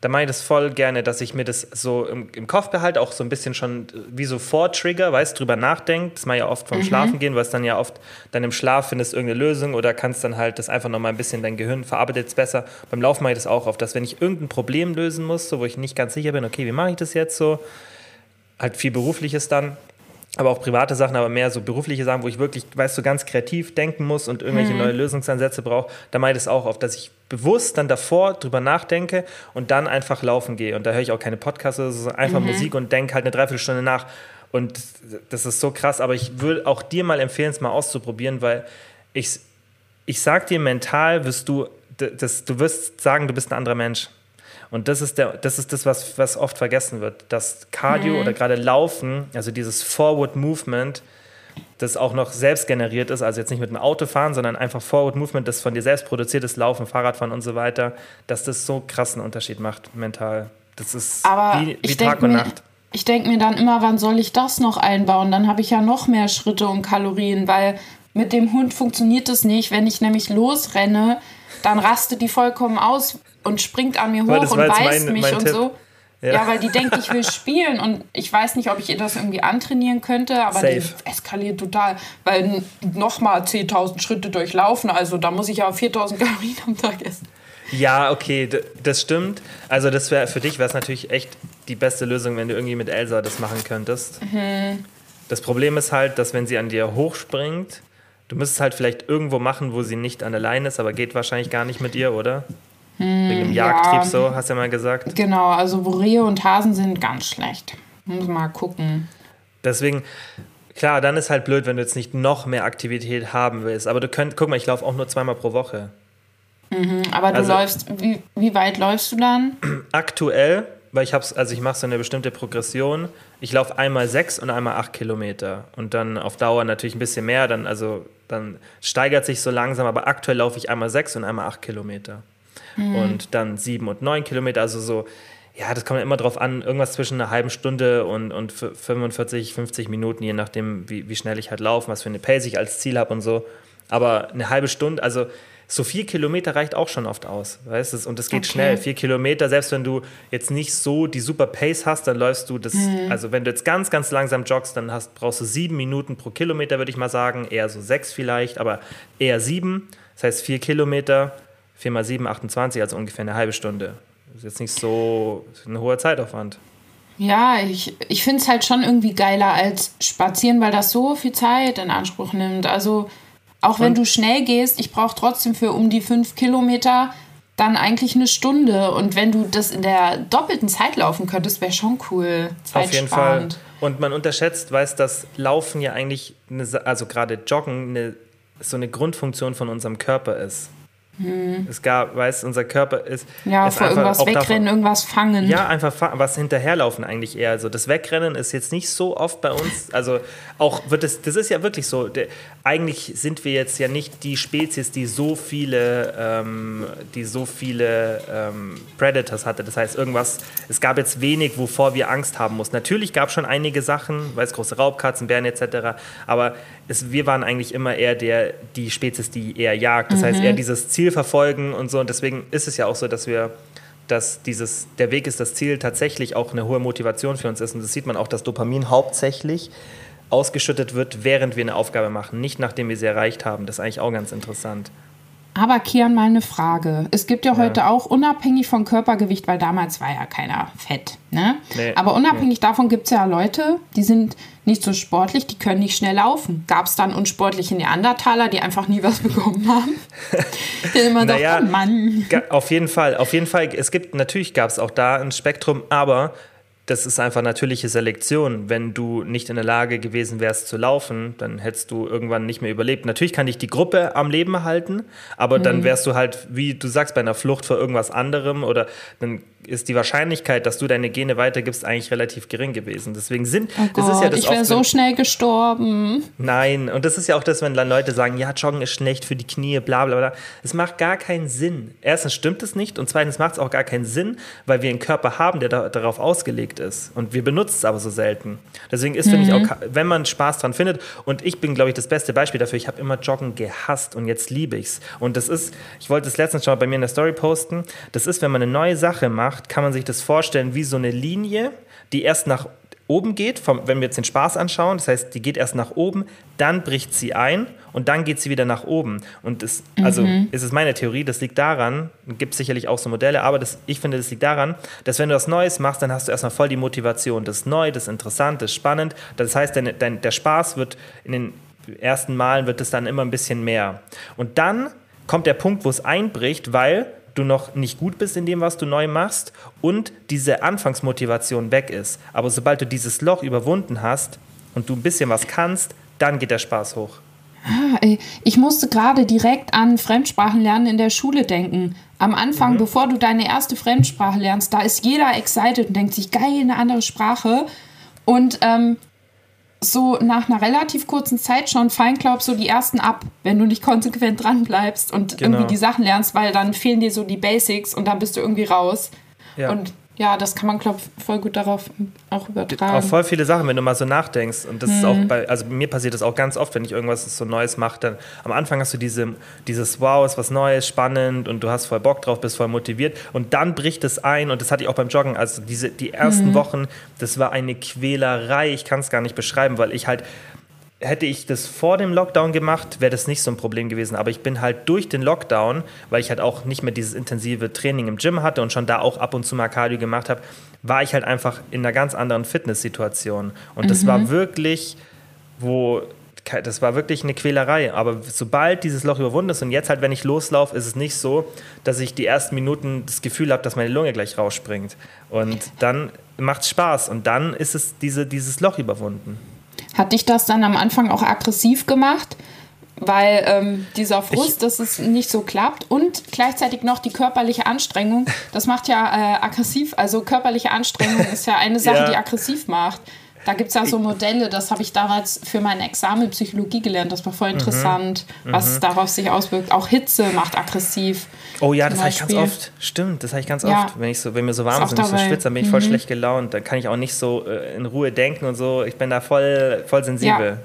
dann mache ich das voll gerne, dass ich mir das so im, im Kopf behalte, auch so ein bisschen schon äh, wie so Vortrigger, weißt, drüber nachdenkt. Das mache ich ja oft vom Schlafen gehen, weil es dann ja oft dann im Schlaf findest irgendeine Lösung oder kannst dann halt das einfach nochmal ein bisschen dein Gehirn verarbeitet es besser. Beim Laufen mache ich das auch oft, dass wenn ich irgendein Problem lösen muss, so wo ich nicht ganz sicher bin, okay, wie mache ich das jetzt so, halt viel Berufliches dann, aber auch private Sachen, aber mehr so berufliche Sachen, wo ich wirklich, weißt du, ganz kreativ denken muss und irgendwelche neue Lösungsansätze brauche, da ich das auch oft, dass ich bewusst dann davor drüber nachdenke und dann einfach laufen gehe. Und da höre ich auch keine Podcasts, oder so, sondern einfach Musik und denke halt eine Dreiviertelstunde nach. Und das ist so krass, aber ich würde auch dir mal empfehlen, es mal auszuprobieren, weil ich, ich sag dir, mental wirst du, das, du wirst sagen, du bist ein anderer Mensch. Und das ist, der, das, ist das, was, was oft vergessen wird. Das Cardio oder gerade Laufen, also dieses Forward Movement, das auch noch selbst generiert ist, also jetzt nicht mit dem Auto fahren, sondern einfach Forward Movement, das von dir selbst produziert ist, Laufen, Fahrradfahren und so weiter, dass das so krassen Unterschied macht mental. Das ist Aber wie, wie Tag denke und mir, Nacht. ich denk mir dann immer, wann soll ich das noch einbauen? Dann habe ich ja noch mehr Schritte und Kalorien, weil mit dem Hund funktioniert es nicht. Wenn ich nämlich losrenne, dann rastet die vollkommen aus und springt an mir hoch und beißt mein- mich mein und Tipp. so. Ja. Ja. weil die denkt, ich will spielen und ich weiß nicht, ob ich ihr das irgendwie antrainieren könnte, aber die Safe. eskaliert total, weil nochmal 10.000 Schritte durchlaufen, also da muss ich ja 4.000 Kalorien am Tag essen. Ja, okay, das stimmt. Also das wäre für dich wäre es natürlich echt die beste Lösung, wenn du irgendwie mit Elsa das machen könntest. Das Problem ist halt, dass wenn sie an dir hochspringt, du müsstest halt vielleicht irgendwo machen, wo sie nicht an der Leine ist, aber geht wahrscheinlich gar nicht mit ihr, oder? Wegen dem Jagdtrieb ja. so, hast du ja mal gesagt. Genau, also Rehe und Hasen sind, ganz schlecht. Muss mal gucken. Deswegen, klar, dann ist halt blöd, wenn du jetzt nicht noch mehr Aktivität haben willst. Aber du könnt, guck mal, ich laufe auch nur zweimal pro Woche. Aber du Also- läufst, wie, wie weit läufst du dann? Aktuell, weil ich hab's, also ich mache so eine bestimmte Progression. Ich laufe einmal sechs und einmal acht Kilometer. Und dann auf Dauer natürlich ein bisschen mehr, dann, also, dann steigert sich so langsam, aber aktuell laufe ich einmal sechs und einmal acht Kilometer. Und dann sieben und neun Kilometer, also so, ja, das kommt immer drauf an, irgendwas zwischen einer halben Stunde und, und f- 45, 50 Minuten, je nachdem, wie, wie schnell ich halt laufe, was für eine Pace ich als Ziel habe und so. Aber eine halbe Stunde, also so vier Kilometer reicht auch schon oft aus, weißt du? Und das geht Okay. schnell. Vier Kilometer, selbst wenn du jetzt nicht so die super Pace hast, dann läufst du das, Mhm. also wenn du jetzt ganz, ganz langsam joggst, dann hast, brauchst du sieben Minuten pro Kilometer, würde ich mal sagen. Eher so sechs vielleicht, aber eher sieben. Das heißt vier Kilometer, vier mal sieben, 28, also ungefähr eine halbe Stunde. Das ist jetzt nicht so ein hoher Zeitaufwand. Ja, ich, ich finde es halt schon irgendwie geiler als spazieren, weil das so viel Zeit in Anspruch nimmt. Also auch wenn Und- du schnell gehst, ich brauche trotzdem für um die fünf Kilometer dann eigentlich eine Stunde. Und wenn du das in der doppelten Zeit laufen könntest, wäre schon cool. Auf jeden Fall. Und man unterschätzt, weiß, dass Laufen ja eigentlich, eine, also gerade Joggen, eine, so eine Grundfunktion von unserem Körper ist. Es gab, weiß, unser Körper ist. Hm. Ja, ist vor irgendwas wegrennen, davon- irgendwas fangen. Ja, einfach fa- was hinterherlaufen eigentlich eher. Also das Wegrennen ist jetzt nicht so oft bei uns. Also auch wird es, das ist ja wirklich so. Der, eigentlich sind wir jetzt ja nicht die Spezies, die so viele, ähm, die so viele ähm, Predators hatte. Das heißt, irgendwas, es gab jetzt wenig, wovor wir Angst haben mussten. Natürlich gab es schon einige Sachen, weiß große Raubkatzen, Bären etc. Aber es, wir waren eigentlich immer eher der, die Spezies, die eher jagt. Das heißt, eher dieses Ziel verfolgen und so. Und deswegen ist es ja auch so, dass wir dass dieses, der Weg ist das Ziel tatsächlich auch eine hohe Motivation für uns ist. Und das sieht man auch, dass Dopamin hauptsächlich ausgeschüttet wird, während wir eine Aufgabe machen, nicht nachdem wir sie erreicht haben. Das ist eigentlich auch ganz interessant. Aber Kian, mal eine Frage. Es gibt ja heute auch unabhängig von Körpergewicht, weil damals war ja keiner fett. Ne? Nee, Aber unabhängig davon gibt es ja Leute, die sind nicht so sportlich, die können nicht schnell laufen. Gab es dann unsportliche Neandertaler, die einfach nie was bekommen haben? die immer Naja, doch, oh Mann. Auf jeden Fall, auf jeden Fall. Es gibt, natürlich gab es auch da ein Spektrum, aber das ist einfach natürliche Selektion. Wenn du nicht in der Lage gewesen wärst zu laufen, dann hättest du irgendwann nicht mehr überlebt. Natürlich kann dich die Gruppe am Leben halten, aber Mhm. dann wärst du halt, wie du sagst, bei einer Flucht vor irgendwas anderem oder dann ist die Wahrscheinlichkeit, dass du deine Gene weitergibst, eigentlich relativ gering gewesen. Deswegen sind, Oh das Gott, ist ja das ich wäre so schnell gestorben. Nein, und das ist ja auch das, wenn dann Leute sagen, ja, Joggen ist schlecht für die Knie, bla bla bla. Es macht gar keinen Sinn. Erstens stimmt es nicht und zweitens macht es auch gar keinen Sinn, weil wir einen Körper haben, der da, darauf ausgelegt ist. Und wir benutzen es aber so selten. Deswegen ist, finde ich, auch, wenn man Spaß dran findet, und ich bin, glaube ich, das beste Beispiel dafür, ich habe immer Joggen gehasst und jetzt liebe ich es. Und das ist, ich wollte es letztens schon mal bei mir in der Story posten, das ist, wenn man eine neue Sache macht, kann man sich das vorstellen wie so eine Linie, die erst nach oben geht, vom, wenn wir jetzt den Spaß anschauen, das heißt, die geht erst nach oben, dann bricht sie ein und dann geht sie wieder nach oben. Und das, also ist es meine Theorie, das liegt daran, gibt sicherlich auch so Modelle, aber das, ich finde, das liegt daran, dass wenn du was Neues machst, dann hast du erstmal voll die Motivation. Das ist neu, das ist interessant, das ist spannend. Das heißt, dein, dein, der Spaß wird in den ersten Malen wird es dann immer ein bisschen mehr. Und dann kommt der Punkt, wo es einbricht, weil du noch nicht gut bist in dem, was du neu machst und diese Anfangsmotivation weg ist. Aber sobald du dieses Loch überwunden hast und du ein bisschen was kannst, dann geht der Spaß hoch. Ah, Ich musste gerade direkt an Fremdsprachenlernen in der Schule denken. Am Anfang, bevor du deine erste Fremdsprache lernst, da ist jeder excited und denkt sich, geil, eine andere Sprache. Und ähm, so nach einer relativ kurzen Zeit schon fallen, glaub so die ersten ab, wenn du nicht konsequent dran bleibst und Genau. irgendwie die Sachen lernst, weil dann fehlen dir so die Basics und dann bist du irgendwie raus. Ja. Und ja, das kann man, glaube voll gut darauf auch übertragen. Auf voll viele Sachen, wenn du mal so nachdenkst. Und das ist auch bei, also mir passiert das auch ganz oft, wenn ich irgendwas so Neues mache, dann am Anfang hast du diese, dieses Wow, ist was Neues, spannend und du hast voll Bock drauf, bist voll motiviert. Und dann bricht es ein und das hatte ich auch beim Joggen. Also diese, die ersten Wochen, das war eine Quälerei. Ich kann es gar nicht beschreiben, weil ich halt hätte ich das vor dem Lockdown gemacht, wäre das nicht so ein Problem gewesen. Aber ich bin halt durch den Lockdown, weil ich halt auch nicht mehr dieses intensive Training im Gym hatte und schon da auch ab und zu mal Cardio gemacht habe, war ich halt einfach in einer ganz anderen Fitnesssituation. Und das war wirklich, wo das war wirklich eine Quälerei. Aber sobald dieses Loch überwunden ist und jetzt halt, wenn ich loslaufe, ist es nicht so, dass ich die ersten Minuten das Gefühl habe, dass meine Lunge gleich rausspringt. Und dann macht es Spaß und dann ist es diese, dieses Loch überwunden. Hat dich das dann am Anfang auch aggressiv gemacht? Weil ähm, dieser Frust, dass es nicht so klappt und gleichzeitig noch die körperliche Anstrengung, das macht ja äh, aggressiv. Also körperliche Anstrengung ist ja eine Sache, Ja. die aggressiv macht. Da gibt es ja so Modelle, das habe ich damals für mein Examen Psychologie gelernt. Das war Mhm. voll interessant, was darauf sich auswirkt. Auch Hitze macht aggressiv. Oh ja, das habe ich ganz oft. Stimmt, das habe ich ganz Ja. oft. Wenn, ich so, wenn mir so warm Ist ist ich so schwitze, dann bin ich voll schlecht gelaunt. Dann kann ich auch nicht so äh, in Ruhe denken und so. Ich bin da voll, voll sensibel.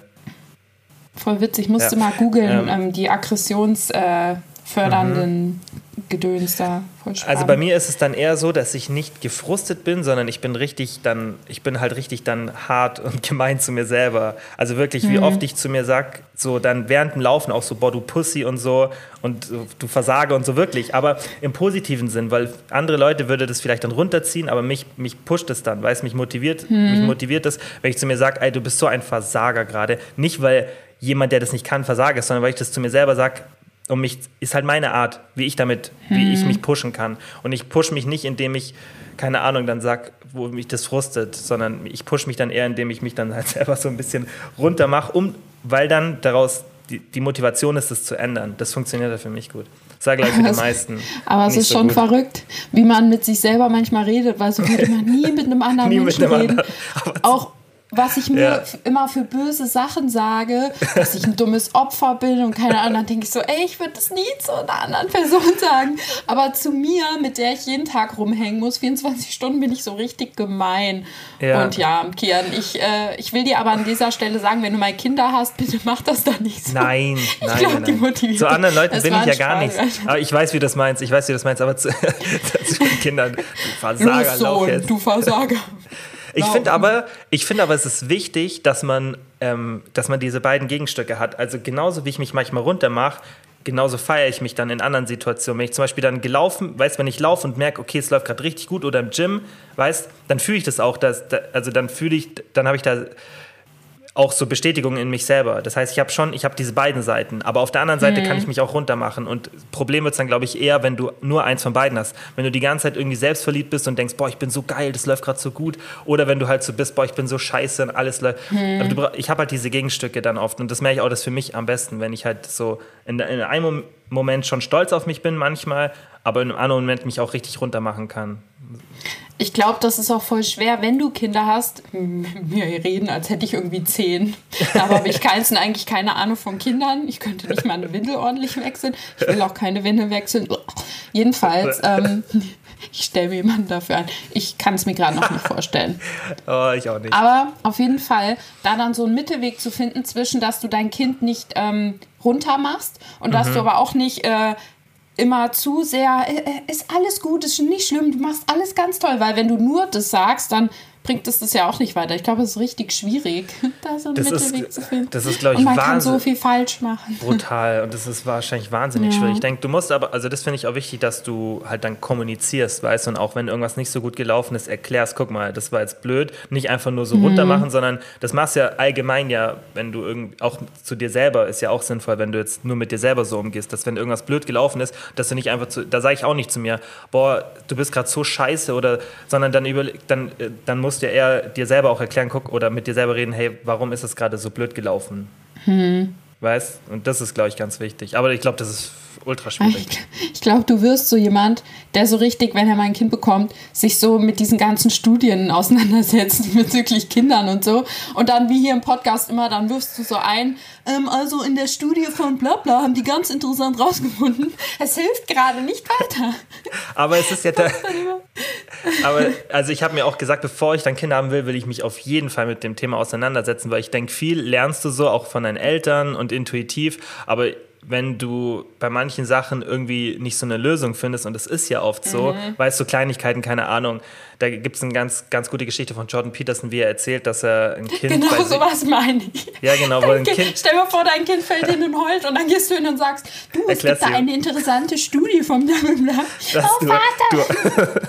Voll witzig. Musste Ja. mal googeln, Ähm. ähm, die Aggressionsformen. Äh, Gedöns da. Also bei mir ist es dann eher so, dass ich nicht gefrustet bin, sondern ich bin richtig dann, ich bin halt richtig dann hart und gemein zu mir selber. Also wirklich, wie oft ich zu mir sag, so dann während dem Laufen auch so, boah, du Pussy und so und du Versage und so wirklich, aber im positiven Sinn, weil andere Leute würde das vielleicht dann runterziehen, aber mich, mich pusht es dann, weil es mich motiviert, mich motiviert es, wenn ich zu mir sage, ey, du bist so ein Versager gerade. Nicht, weil jemand, der das nicht kann, Versager ist, sondern weil ich das zu mir selber sage, und mich ist halt meine Art, wie ich damit, wie ich mich pushen kann. Und ich push mich nicht, indem ich, keine Ahnung, dann sag, wo mich das frustet, sondern ich push mich dann eher, indem ich mich dann halt selber so ein bisschen runter mache, um, weil dann daraus die, die Motivation ist, das zu ändern. Das funktioniert ja für mich gut. Das war gleich für die meisten. Aber es ist so schon gut. verrückt, wie man mit sich selber manchmal redet, weil so würde man nie mit einem anderen mit Menschen einem reden. anderen. Auch was ich mir Ja. immer für böse Sachen sage, dass ich ein dummes Opfer bin und keine Ahnung, dann denke ich so, ey, ich würde das nie zu einer anderen Person sagen. Aber zu mir, mit der ich jeden Tag rumhängen muss, 24 Stunden, bin ich so richtig gemein. Ja. Und ja, Kian, ich, äh, ich will dir aber an dieser Stelle sagen, wenn du mal Kinder hast, bitte mach das doch nicht so. Nein, Ich nein, glaub, nein, die nein. motiviert Zu anderen. Leuten bin ich ja gar Spaß, nicht. Alter. Aber ich weiß, wie du das meinst. Ich weiß, wie du das meinst. Aber zu, zu den Kindern, du Versager, Los, Sohn, du Versager. Ich Genau. finde aber, ich finde aber, es ist wichtig, dass man, ähm, dass man diese beiden Gegenstücke hat. Also genauso wie ich mich manchmal runtermache, genauso feiere ich mich dann in anderen Situationen. Wenn ich zum Beispiel dann gelaufen, weißt, wenn ich laufe und merke, okay, es läuft gerade richtig gut oder im Gym, weißt, dann fühle ich das auch, dass, da, also dann fühle ich, dann habe ich da auch so Bestätigung in mich selber. Das heißt, ich habe schon, ich habe diese beiden Seiten, aber auf der anderen Seite kann ich mich auch runtermachen und Problem wird es dann, glaube ich, eher, wenn du nur eins von beiden hast. Wenn du die ganze Zeit irgendwie selbstverliebt bist und denkst, boah, ich bin so geil, das läuft gerade so gut, oder wenn du halt so bist, boah, ich bin so scheiße und alles läuft. Aber du Ich habe halt diese Gegenstücke dann oft und das merke ich auch, das für mich am besten, wenn ich halt so in, in einem Mom- Moment schon stolz auf mich bin manchmal, aber in einem anderen Moment mich auch richtig runtermachen kann. Ich glaube, das ist auch voll schwer, wenn du Kinder hast. m- Wir reden, als hätte ich irgendwie zehn. Aber habe ich keins und eigentlich keine Ahnung von Kindern. Ich könnte nicht mal eine Windel ordentlich wechseln. Ich will auch keine Windel wechseln. Jedenfalls, ähm, ich stelle mir jemanden dafür ein. Ich kann es mir gerade noch nicht vorstellen. Oh, ich auch nicht. Aber auf jeden Fall, da dann so einen Mittelweg zu finden zwischen, dass du dein Kind nicht ähm, runter machst und dass Mhm. du aber auch nicht äh, immer zu sehr, äh, äh, ist alles gut, ist nicht schlimm, du machst alles ganz toll, weil wenn du nur das sagst, dann bringt es das ja auch nicht weiter. Ich glaube, es ist richtig schwierig, da so einen Das ist- Mittelweg zu finden. das ist, glaub ich, Und man kann so viel falsch machen. brutal und das ist wahrscheinlich wahnsinnig Ja. schwierig. Ich denke, du musst aber, also das finde ich auch wichtig, dass du halt dann kommunizierst, weißt du, und auch wenn irgendwas nicht so gut gelaufen ist, erklärst, guck mal, das war jetzt blöd, nicht einfach nur so runter machen, sondern das machst du ja allgemein ja, wenn du irgend, auch zu dir selber ist ja auch sinnvoll, wenn du jetzt nur mit dir selber so umgehst, dass wenn irgendwas blöd gelaufen ist, dass du nicht einfach zu, da sage ich auch nicht zu mir, boah, du bist gerade so scheiße oder, sondern dann über, dann, äh, dann musst du ja eher dir selber auch erklären, guck, oder mit dir selber reden, hey, warum ist es gerade so blöd gelaufen? Weißt? Und das ist, glaube ich, ganz wichtig. Aber ich glaube, das ist ultra schwierig. Ich, ich glaube, du wirst so jemand, der so richtig, wenn er mal ein Kind bekommt, sich so mit diesen ganzen Studien auseinandersetzt bezüglich Kindern und so. Und dann, wie hier im Podcast immer, dann wirfst du so ein, ähm, also in der Studie von Blabla haben die ganz interessant rausgefunden, es hilft gerade nicht weiter. Aber es ist ja da, aber also ich habe mir auch gesagt, bevor ich dann Kinder haben will, will ich mich auf jeden Fall mit dem Thema auseinandersetzen, weil ich denke, viel lernst du so auch von deinen Eltern und intuitiv, aber wenn du bei manchen Sachen irgendwie nicht so eine Lösung findest, und das ist ja oft so, Mhm. weißt du, Kleinigkeiten, keine Ahnung, da gibt es eine ganz, ganz gute Geschichte von Jordan Peterson, wie er erzählt, dass er ein Kind Genau sowas meine ich. Ja, genau, wo ein Kind, Kind- Stell dir vor, dein Kind fällt hin und heult und dann gehst du hin und sagst, du, es Erklär's gibt da eine interessante Studie vom Blablabla. Oh, Vater! du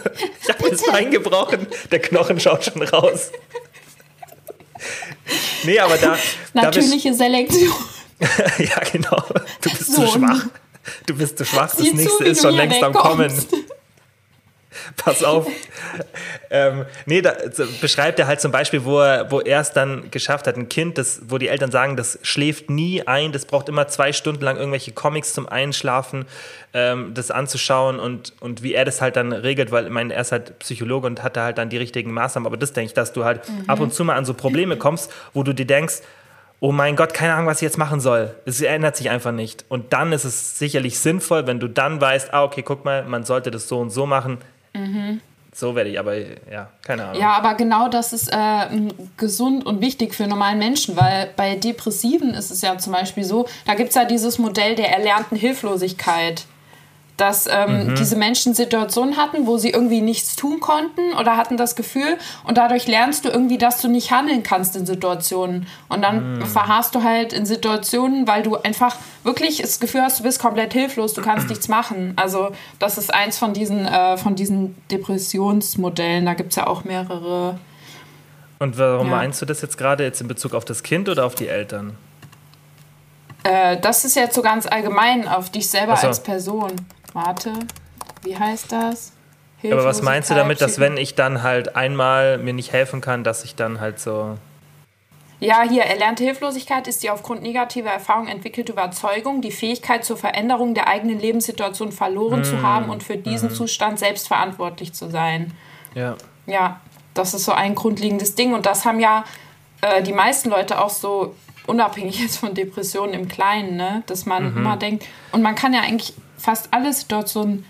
ich habe das Bein gebrochen, der Knochen schaut schon raus. Nee, aber da, da Natürliche Selektion. Ja, genau. Du bist Sohn. zu schwach. Du bist zu schwach. Das Sieh zu, nächste wie ist schon längst am Kommen. Pass auf. ähm, nee, da so beschreibt er halt zum Beispiel, wo er, wo er es dann geschafft hat, ein Kind, das, wo die Eltern sagen, das schläft nie ein, das braucht immer zwei Stunden lang irgendwelche Comics zum Einschlafen, ähm, das anzuschauen und, und wie er das halt dann regelt, weil ich meine, er ist halt Psychologe und hat da halt dann die richtigen Maßnahmen. Aber das denke ich, dass du halt ab und zu mal an so Probleme kommst, wo du dir denkst, oh mein Gott, keine Ahnung, was ich jetzt machen soll. Es ändert sich einfach nicht. Und dann ist es sicherlich sinnvoll, wenn du dann weißt, ah, okay, guck mal, man sollte das so und so machen. so werde ich, aber ja, keine Ahnung. Ja, aber genau das ist äh, gesund und wichtig für normalen Menschen, weil bei Depressiven ist es ja zum Beispiel so, da gibt es ja dieses Modell der erlernten Hilflosigkeit dass ähm, mhm. diese Menschen Situationen hatten, wo sie irgendwie nichts tun konnten oder hatten das Gefühl und dadurch lernst du irgendwie, dass du nicht handeln kannst in Situationen und dann mhm. verharrst du halt in Situationen, weil du einfach wirklich das Gefühl hast, du bist komplett hilflos, du kannst nichts machen. Also das ist eins von diesen, äh, von diesen Depressionsmodellen, da gibt es ja auch mehrere. Und warum ja. meinst du das jetzt gerade jetzt in Bezug auf das Kind oder auf die Eltern? Äh, das ist jetzt so ganz allgemein auf dich selber so. als Person warte, wie heißt das? Aber was meinst du damit, dass wenn ich dann halt einmal mir nicht helfen kann, dass ich dann halt so. Ja, hier, erlernte Hilflosigkeit ist die aufgrund negativer Erfahrungen entwickelte Überzeugung, die Fähigkeit zur Veränderung der eigenen Lebenssituation verloren mmh, zu hm, haben und für diesen mmh. Zustand selbst verantwortlich zu sein. Ja. Ja, das ist so ein grundlegendes Ding. Und das haben ja äh, die meisten Leute auch so, unabhängig jetzt von Depressionen im Kleinen, ne? dass man mhm. immer denkt, und man kann ja eigentlich fast alle Situationen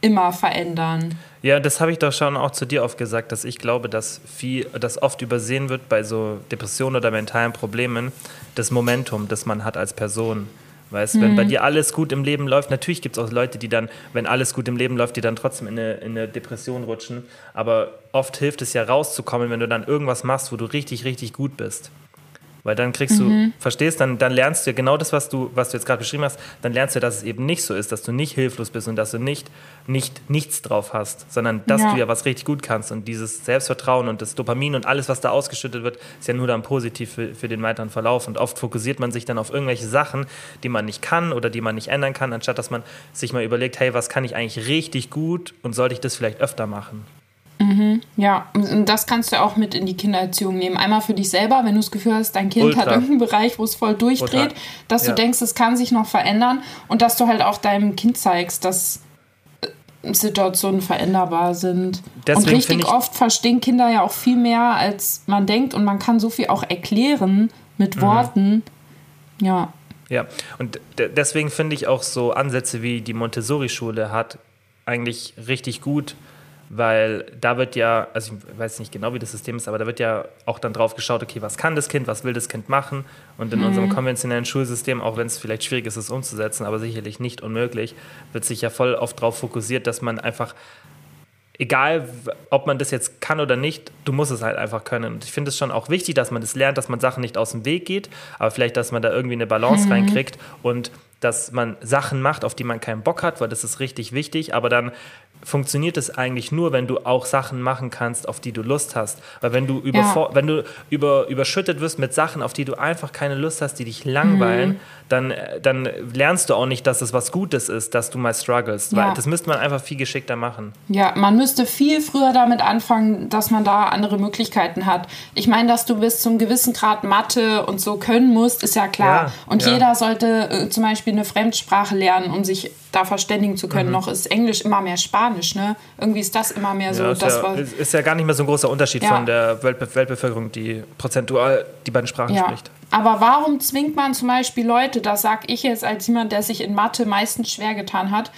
immer verändern. Ja, das habe ich doch schon auch zu dir oft gesagt, dass ich glaube, dass viel, dass oft übersehen wird bei so Depressionen oder mentalen Problemen, das Momentum, das man hat als Person. Weißt, mhm. wenn bei dir alles gut im Leben läuft, natürlich gibt es auch Leute, die dann, wenn alles gut im Leben läuft, die dann trotzdem in eine, in eine Depression rutschen. Aber oft hilft es ja rauszukommen, wenn du dann irgendwas machst, wo du richtig, richtig gut bist. Weil dann kriegst du, mhm. verstehst, dann, dann lernst du ja genau das, was du, was du jetzt gerade beschrieben hast, dann lernst du, dass es eben nicht so ist, dass du nicht hilflos bist und dass du nicht, nicht nichts drauf hast, sondern dass ja. du ja was richtig gut kannst. Und dieses Selbstvertrauen und das Dopamin und alles, was da ausgeschüttet wird, ist ja nur dann positiv für, für den weiteren Verlauf. Und oft fokussiert man sich dann auf irgendwelche Sachen, die man nicht kann oder die man nicht ändern kann, anstatt dass man sich mal überlegt, hey, was kann ich eigentlich richtig gut und sollte ich das vielleicht öfter machen? Mhm, ja, und das kannst du auch mit in die Kindererziehung nehmen. Einmal für dich selber, wenn du das Gefühl hast, dein Kind Ultra. hat irgendeinen Bereich, wo es voll durchdreht, Ultra. dass ja. du denkst, es kann sich noch verändern und dass du halt auch deinem Kind zeigst, dass äh, Situationen veränderbar sind. Deswegen und richtig oft verstehen Kinder ja auch viel mehr, als man denkt und man kann so viel auch erklären mit mhm. Worten. Ja. Ja, und deswegen finde ich auch so Ansätze wie die Montessori-Schule hat eigentlich richtig gut weil da wird ja, also ich weiß nicht genau, wie das System ist, aber da wird ja auch dann drauf geschaut, okay, was kann das Kind, was will das Kind machen? Und in mhm. unserem konventionellen Schulsystem, auch wenn es vielleicht schwierig ist, es umzusetzen, aber sicherlich nicht unmöglich, wird sich ja voll oft darauf fokussiert, dass man einfach, egal ob man das jetzt kann oder nicht, du musst es halt einfach können. Und ich finde es schon auch wichtig, dass man das lernt, dass man Sachen nicht aus dem Weg geht, aber vielleicht, dass man da irgendwie eine Balance mhm. reinkriegt und dass man Sachen macht, auf die man keinen Bock hat, weil das ist richtig wichtig, aber dann funktioniert es eigentlich nur, wenn du auch Sachen machen kannst, auf die du Lust hast. Weil wenn du, ja. wenn du über, überschüttet wirst mit Sachen, auf die du einfach keine Lust hast, die dich langweilen, mhm. dann, dann lernst du auch nicht, dass es was Gutes ist, dass du mal struggles. Ja. Weil das müsste man einfach viel geschickter machen. Ja, man müsste viel früher damit anfangen, dass man da andere Möglichkeiten hat. Ich meine, dass du bis zum gewissen Grad Mathe und so können musst, ist ja klar. Ja, und jeder sollte äh, zum Beispiel eine Fremdsprache lernen, um sich da verständigen zu können. Mhm. Noch ist Englisch immer mehr Spanisch, ne? Irgendwie ist das immer mehr so. Ja, ist, ja, war, ist ja gar nicht mehr so ein großer Unterschied ja. von der Weltbe Weltbevölkerung, die prozentual die beiden Sprachen ja. spricht. Aber warum zwingt man zum Beispiel Leute, das sage ich jetzt als jemand, der sich in Mathe meistens schwer getan hat,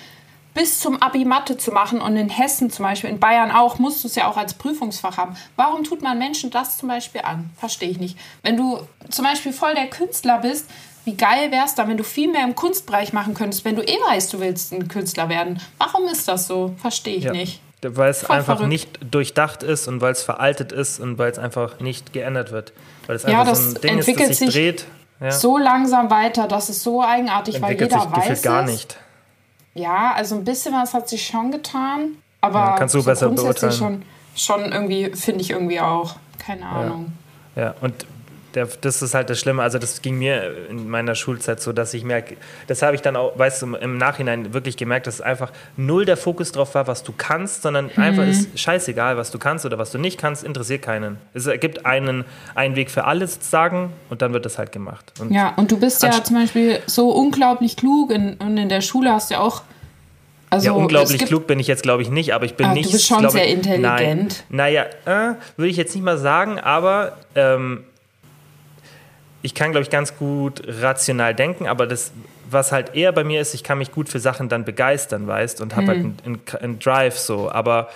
bis zum Abi Mathe zu machen und in Hessen zum Beispiel, in Bayern auch, musst du es ja auch als Prüfungsfach haben. Warum tut man Menschen das zum Beispiel an? Verstehe ich nicht. Wenn du zum Beispiel voll der Künstler bist, wie geil wäre es da, wenn du viel mehr im Kunstbereich machen könntest, wenn du eh weißt, du willst ein Künstler werden. Warum ist das so? Verstehe ich ja. nicht. Weil es Voll einfach verrückt. nicht durchdacht ist und weil es veraltet ist und weil es einfach nicht geändert wird. Weil es ja, einfach so ein Ding ist, das sich, sich dreht. Ja. So langsam weiter, das ist so eigenartig, entwickelt weil jeder sich weiß. gar nicht. Ja, also ein bisschen was hat sich schon getan, aber ja, kannst du so besser beurteilen. Schon, schon irgendwie, finde ich irgendwie auch. Keine Ahnung. Ja. und der, das ist halt das Schlimme. Also das ging mir in meiner Schulzeit so, dass ich merke, das habe ich dann auch, weißt du, im Nachhinein wirklich gemerkt, dass einfach null der Fokus drauf war, was du kannst, sondern mhm. einfach ist scheißegal, was du kannst oder was du nicht kannst, interessiert keinen. Es gibt einen, einen Weg für alles sagen und dann wird das halt gemacht. Und ja, und du bist ja zum Beispiel so unglaublich klug in, und in der Schule hast du ja auch also, ja, unglaublich klug bin ich jetzt, glaube ich, nicht, aber ich bin ah, nicht. Du bist schon sehr intelligent. Nein, naja, äh, würde ich jetzt nicht mal sagen, aber ähm, ich kann, glaube ich, ganz gut rational denken, aber das, was halt eher bei mir ist, ich kann mich gut für Sachen dann begeistern, weißt, und habe halt mhm. halt einen, einen, Drive so. Aber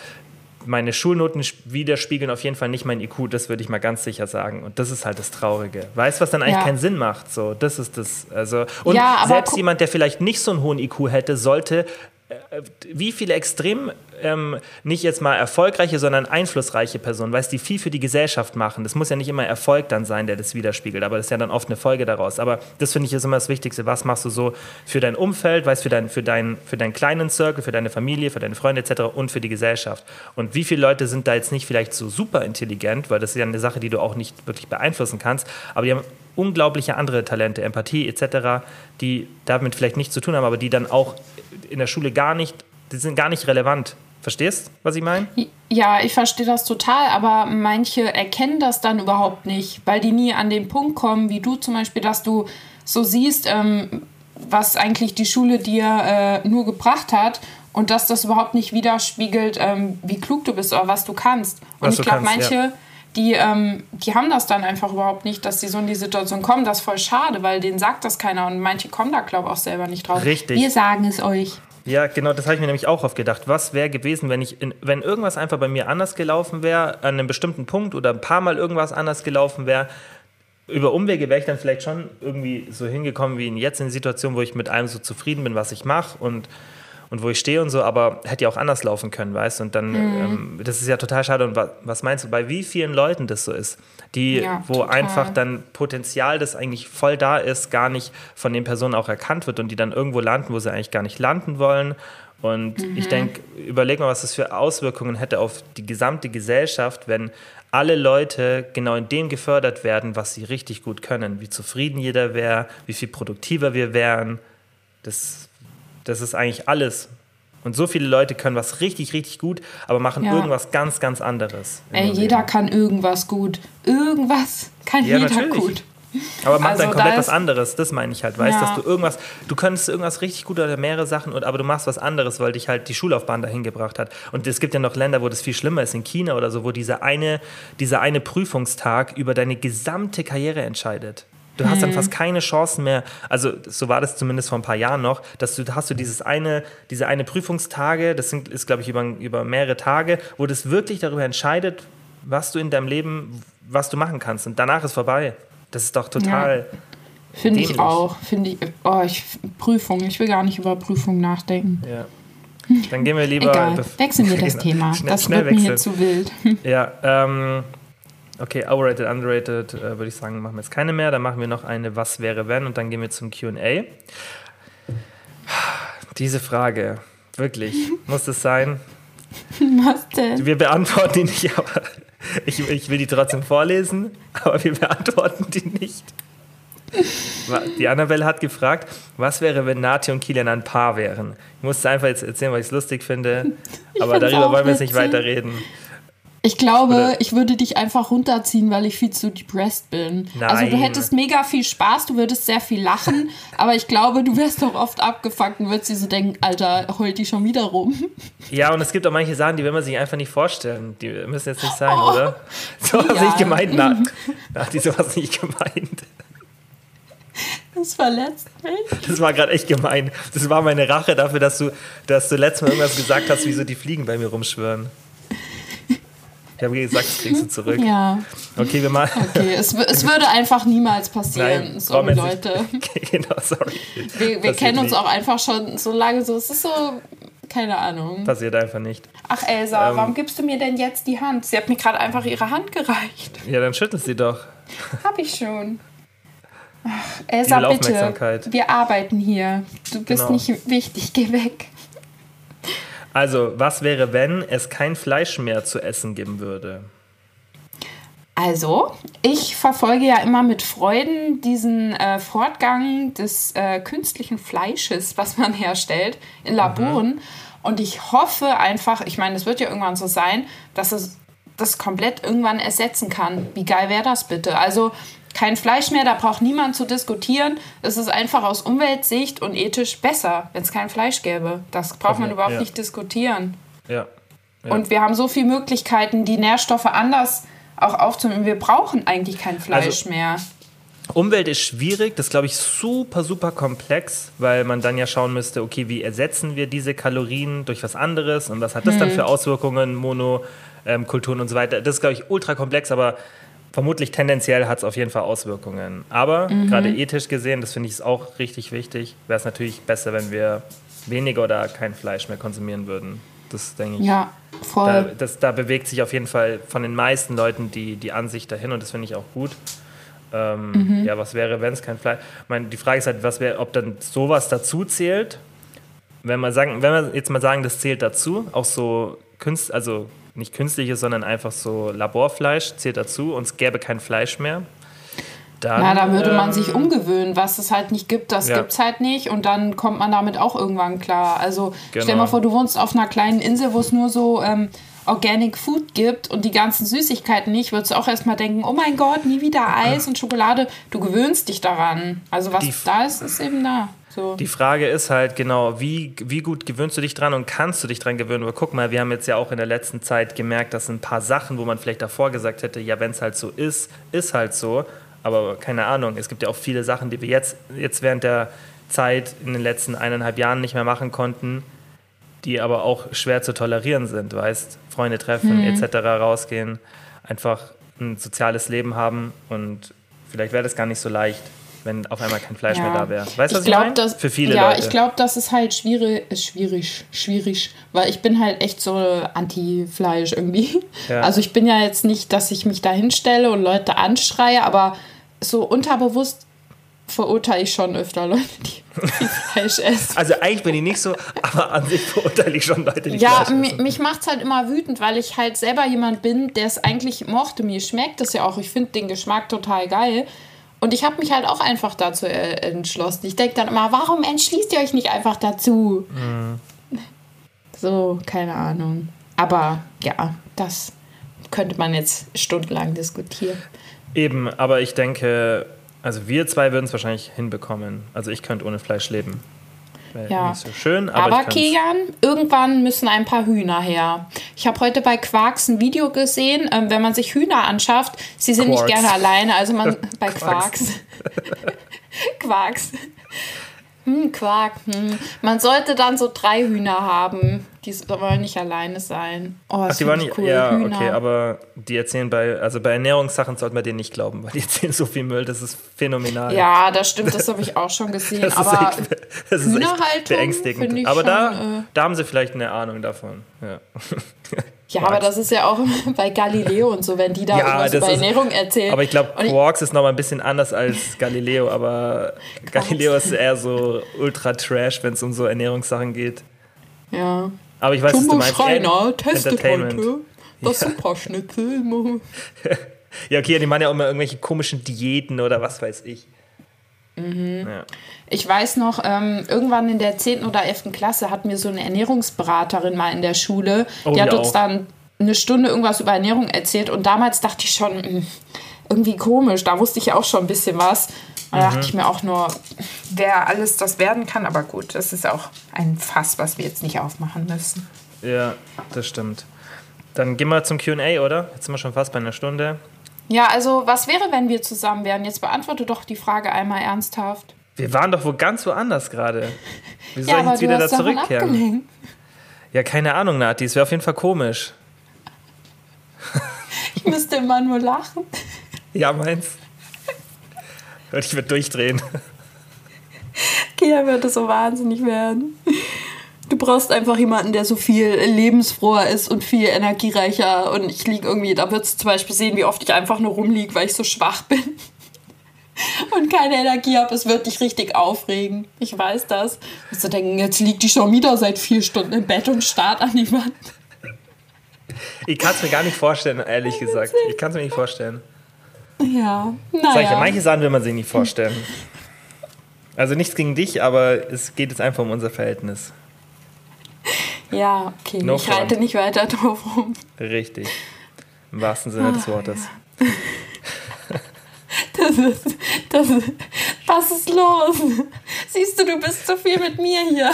meine Schulnoten widerspiegeln auf jeden Fall nicht mein IQ, das würde ich mal ganz sicher sagen. Und das ist halt das Traurige. Weißt du, was dann eigentlich ja. keinen Sinn macht? So, das ist das. Also, und ja, selbst jemand, der vielleicht nicht so einen hohen IQ hätte, sollte äh, wie viele extrem ähm, nicht jetzt mal erfolgreiche, sondern einflussreiche Personen, weißt die viel für die Gesellschaft machen. Das muss ja nicht immer Erfolg dann sein, der das widerspiegelt, aber das ist ja dann oft eine Folge daraus. Aber das finde ich ist immer das Wichtigste. Was machst du so für dein Umfeld, weißt für, dein, für, dein, für deinen kleinen Circle, für deine Familie, für deine Freunde etc. und für die Gesellschaft. Und wie viele Leute sind da jetzt nicht vielleicht so super intelligent, weil das ist ja eine Sache, die du auch nicht wirklich beeinflussen kannst, aber die haben unglaubliche andere Talente, Empathie etc., die damit vielleicht nichts zu tun haben, aber die dann auch in der Schule gar nicht, die sind gar nicht relevant. Verstehst, was ich meine? Ja, ich verstehe das total, aber manche erkennen das dann überhaupt nicht, weil die nie an den Punkt kommen, wie du zum Beispiel, dass du so siehst, ähm, was eigentlich die Schule dir äh, nur gebracht hat und dass das überhaupt nicht widerspiegelt, ähm, wie klug du bist oder was du kannst. Und was ich glaube, manche, ja die, ähm, die haben das dann einfach überhaupt nicht, dass sie so in die Situation kommen. Das ist voll schade, weil denen sagt das keiner und manche kommen da, glaube ich, auch selber nicht drauf. Richtig. Wir sagen es euch. Ja, genau, das habe ich mir nämlich auch oft gedacht. Was wäre gewesen, wenn ich, in, wenn irgendwas einfach bei mir anders gelaufen wäre, an einem bestimmten Punkt oder ein paar Mal irgendwas anders gelaufen wäre, über Umwege wäre ich dann vielleicht schon irgendwie so hingekommen wie in jetzt in der Situation, wo ich mit allem so zufrieden bin, was ich mache und und wo ich stehe und so, aber hätte ja auch anders laufen können, weißt du? Und dann, mhm. ähm, das ist ja total schade. Und wa was meinst du, bei wie vielen Leuten das so ist, die, ja, wo total. einfach dann Potenzial, das eigentlich voll da ist, gar nicht von den Personen auch erkannt wird und die dann irgendwo landen, wo sie eigentlich gar nicht landen wollen. Und mhm. ich denke, überleg mal, was das für Auswirkungen hätte auf die gesamte Gesellschaft, wenn alle Leute genau in dem gefördert werden, was sie richtig gut können, wie zufrieden jeder wäre, wie viel produktiver wir wären. Das das ist eigentlich alles. Und so viele Leute können was richtig, richtig gut, aber machen ja. irgendwas ganz, ganz anderes. Ey, jeder Leben. kann irgendwas gut. Irgendwas kann ja, jeder natürlich. gut. Aber mach also dann komplett was anderes, das meine ich halt. Weißt ja. dass du irgendwas, du könntest irgendwas richtig gut oder mehrere Sachen, aber du machst was anderes, weil dich halt die Schullaufbahn dahin gebracht hat. Und es gibt ja noch Länder, wo das viel schlimmer ist, in China oder so, wo dieser eine, dieser eine Prüfungstag über deine gesamte Karriere entscheidet. Du hast dann mhm. fast keine Chancen mehr. Also so war das zumindest vor ein paar Jahren noch, dass du hast du dieses eine, diese eine Prüfungstage, das sind, ist glaube ich über, über mehrere Tage, wo das wirklich darüber entscheidet, was du in deinem Leben, was du machen kannst. Und danach ist vorbei. Das ist doch total. Ja. Finde ich auch. Finde ich. Oh, ich, Prüfung. Ich will gar nicht über Prüfung nachdenken. Ja. Dann gehen wir lieber. Egal. Wechseln wir das. Thema. Schnell, das schnell wird wechseln. mir zu wild. Ja, ähm, Okay, overrated, underrated, äh, würde ich sagen, machen wir jetzt keine mehr. Dann machen wir noch eine Was wäre wenn und dann gehen wir zum QA. Diese Frage, wirklich, muss es sein? Was denn? Wir beantworten die nicht, aber ich, ich will die trotzdem vorlesen, aber wir beantworten die nicht. Die Annabelle hat gefragt, was wäre, wenn Nati und Kilian ein Paar wären? Ich musste einfach jetzt erzählen, weil ich es lustig finde, aber darüber wollen wir jetzt nicht weiter reden. Ich glaube, Oder? ich würde dich einfach runterziehen, weil ich viel zu depressed bin. Nein. Also du hättest mega viel Spaß, du würdest sehr viel lachen, aber ich glaube, du wärst doch oft abgefuckt und würdest dir so denken, Alter, heult die schon wieder rum. Ja, und es gibt auch manche Sachen, die will man sich einfach nicht vorstellen. Die müssen jetzt nicht sein, oh. oder? So was ja. nicht gemeint, nach, nach die sowas nicht gemeint. Das verletzt mich. Das war gerade echt gemein. Das war meine Rache dafür, dass du, dass du letztes Mal irgendwas gesagt hast, wieso die Fliegen bei mir rumschwören. Ich habe gesagt, das kriegst du zurück. Ja. Okay, wir mal. Okay, es, es würde einfach niemals passieren. Nein, sorry, Leute. genau, sorry. Wir, wir kennen uns nie. auch einfach schon so lange so. Es ist so, keine Ahnung. Passiert einfach nicht. Ach, Elsa, ähm, warum gibst du mir denn jetzt die Hand? Sie hat mir gerade einfach ihre Hand gereicht. Ja, dann schüttel sie doch. Hab ich schon. Ach, Elsa, bitte. Wir arbeiten hier. Du bist genau. nicht wichtig, geh weg. Also, was wäre, wenn es kein Fleisch mehr zu essen geben würde? Also, ich verfolge ja immer mit Freuden diesen äh, Fortgang des äh, künstlichen Fleisches, was man herstellt in Laboren. Mhm. Und ich hoffe einfach, ich meine, es wird ja irgendwann so sein, dass es das komplett irgendwann ersetzen kann. Wie geil wäre das bitte? Also, kein Fleisch mehr, da braucht niemand zu diskutieren. Es ist einfach aus Umweltsicht und ethisch besser, wenn es kein Fleisch gäbe. Das braucht okay, man überhaupt ja. nicht diskutieren. Ja. ja. Und wir haben so viele Möglichkeiten, die Nährstoffe anders auch aufzunehmen. Wir brauchen eigentlich kein Fleisch also, mehr. Umwelt ist schwierig, das ist, glaube ich, super, super komplex, weil man dann ja schauen müsste, okay, wie ersetzen wir diese Kalorien durch was anderes und was hat das dann für Auswirkungen, Monokulturen und so weiter. Das ist, glaube ich, ultra komplex, aber vermutlich tendenziell hat es auf jeden Fall Auswirkungen. Aber gerade ethisch gesehen, das finde ich auch richtig wichtig, wäre es natürlich besser, wenn wir weniger oder kein Fleisch mehr konsumieren würden. Das denke ich. Ja, Da, voll. das, da bewegt sich auf jeden Fall von den meisten Leuten die, die Ansicht dahin und das finde ich auch gut. Ähm, Mhm. Ja, was wäre, wenn es kein Fleisch. Ich meine, die Frage ist halt, was wär, ob dann sowas dazu zählt. Wenn wir sagen, wenn wir jetzt mal sagen, das zählt dazu, auch so Künst, also nicht künstliches, sondern einfach so Laborfleisch zählt dazu und es gäbe kein Fleisch mehr. Dann, Ja, da würde man ähm, sich umgewöhnen. Was es halt nicht gibt, das Ja. gibt's halt nicht. Und dann kommt man damit auch irgendwann klar. Also stell Genau. mal vor, du wohnst auf einer kleinen Insel, wo es nur so ähm, Organic Food gibt und die ganzen Süßigkeiten nicht, würdest du auch erstmal denken, oh mein Gott, nie wieder Eis und Schokolade. Du gewöhnst dich daran. Also was Die- da ist, ist eben da. So. Die Frage ist halt genau, wie, wie gut gewöhnst du dich dran und kannst du dich dran gewöhnen? Aber guck mal, wir haben jetzt ja auch in der letzten Zeit gemerkt, dass ein paar Sachen, wo man vielleicht davor gesagt hätte, ja, wenn es halt so ist, ist halt so. Aber keine Ahnung, es gibt ja auch viele Sachen, die wir jetzt, jetzt während der Zeit in den letzten eineinhalb Jahren nicht mehr machen konnten, die aber auch schwer zu tolerieren sind, weißt, Freunde treffen etc. rausgehen, einfach ein soziales Leben haben und vielleicht wäre das gar nicht so leicht, wenn auf einmal kein Fleisch mehr da wäre. Weißt du, was ich, glaub, meine? dass- Für viele ja, Leute. ich glaube, das ist halt schwierig, ist schwierig, schwierig, weil ich bin halt echt so anti-Fleisch irgendwie. Ja. Also ich bin ja jetzt nicht, dass ich mich da hinstelle und Leute anschreie, aber so unterbewusst verurteile ich schon öfter Leute, die, die Fleisch essen. Also eigentlich bin ich nicht so, aber an sich verurteile ich schon Leute, die Ja, Fleisch essen. mich macht es halt immer wütend, weil ich halt selber jemand bin, der es eigentlich mochte. Mir schmeckt es ja auch. Ich finde den Geschmack total geil. Und ich habe mich halt auch einfach dazu äh, entschlossen. Ich denke dann immer, warum entschließt ihr euch nicht einfach dazu? So, keine Ahnung. Aber ja, das könnte man jetzt stundenlang diskutieren. Eben, aber ich denke, also wir zwei würden es wahrscheinlich hinbekommen. Also ich könnte ohne Fleisch leben. Wäre Ja. nicht so schön, aber, Aber, Kilian, irgendwann müssen ein paar Hühner her. Ich habe heute bei Quarks ein Video gesehen, ähm, wenn man sich Hühner anschafft, sie sind Quarks. nicht gerne alleine, also man bei Quarks. Quarks. Quarks. Hm, Quark. Hm. Man sollte dann so drei Hühner haben. Die wollen nicht alleine sein. Oh, Ach, das die waren nicht, cool. ja, Hühner. okay, aber die erzählen bei, also bei Ernährungssachen sollte man denen nicht glauben, weil die erzählen so viel Müll, das ist phänomenal. ja, das stimmt, das habe ich auch schon gesehen. das aber ist echt, das ist echt beängstigend. Aber da, schon, äh, da haben sie vielleicht eine Ahnung davon. Ja, ja, aber das ist ja auch bei Galileo und so, wenn die da Ja, irgendwas über ist- Ernährung erzählen. aber ich glaube, ich- Quarks ist noch mal ein bisschen anders als Galileo, aber Galileo ist eher so ultra trash, wenn es um so Ernährungssachen geht. Ja. Aber ich weiß, was du Jumbo meinst. Schreiner Ent- testet heute das Superschnitzel. Ja, okay, die machen ja auch immer irgendwelche komischen Diäten oder was weiß ich. Mhm. Ja. Ich weiß noch, ähm, irgendwann in der 10. oder 11. Klasse hat mir so eine Ernährungsberaterin mal in der Schule, Oh, die hat uns auch. dann eine Stunde irgendwas über Ernährung erzählt und damals dachte ich schon, hm, irgendwie komisch, da wusste ich ja auch schon ein bisschen was. Da Mhm. dachte ich mir auch nur, wer alles das werden kann, aber gut, das ist auch ein Fass, was wir jetzt nicht aufmachen müssen. ja, das stimmt. Dann gehen wir zum QA, oder? Jetzt sind wir schon fast bei einer Stunde. Ja, also was wäre, wenn wir zusammen wären? Jetzt beantworte doch die Frage einmal ernsthaft. Wir waren doch wo ganz woanders gerade. Wie soll Ja, ich aber jetzt wieder da zurückkehren? Ja, keine Ahnung, Nati. Es wäre auf jeden Fall komisch. Ich müsste immer nur lachen. Ja, meins. Und ich würde durchdrehen. Kia würde so wahnsinnig werden. Du brauchst einfach jemanden, der so viel lebensfroher ist und viel energiereicher. Und ich liege irgendwie, da würdest du zum Beispiel sehen, wie oft ich einfach nur rumliege, weil ich so schwach bin. Und keine Energie habe. Es wird dich richtig aufregen. Ich weiß das. Wirst du denken, jetzt liegt die schon wieder seit vier Stunden im Bett und starrt an die Wand. Ich kann es mir gar nicht vorstellen, ehrlich gesagt. Ich kann es mir nicht vorstellen. Ja, Sag ich ja, naja. manche Sachen will man sich nicht vorstellen. Also nichts gegen dich, aber es geht jetzt einfach um unser Verhältnis. Ja, okay. No ich reite front. nicht weiter drauf rum. Richtig. Im wahrsten Sinne des Wortes. Das ist, das ist, was ist los? Siehst du, du bist zu viel mit mir hier.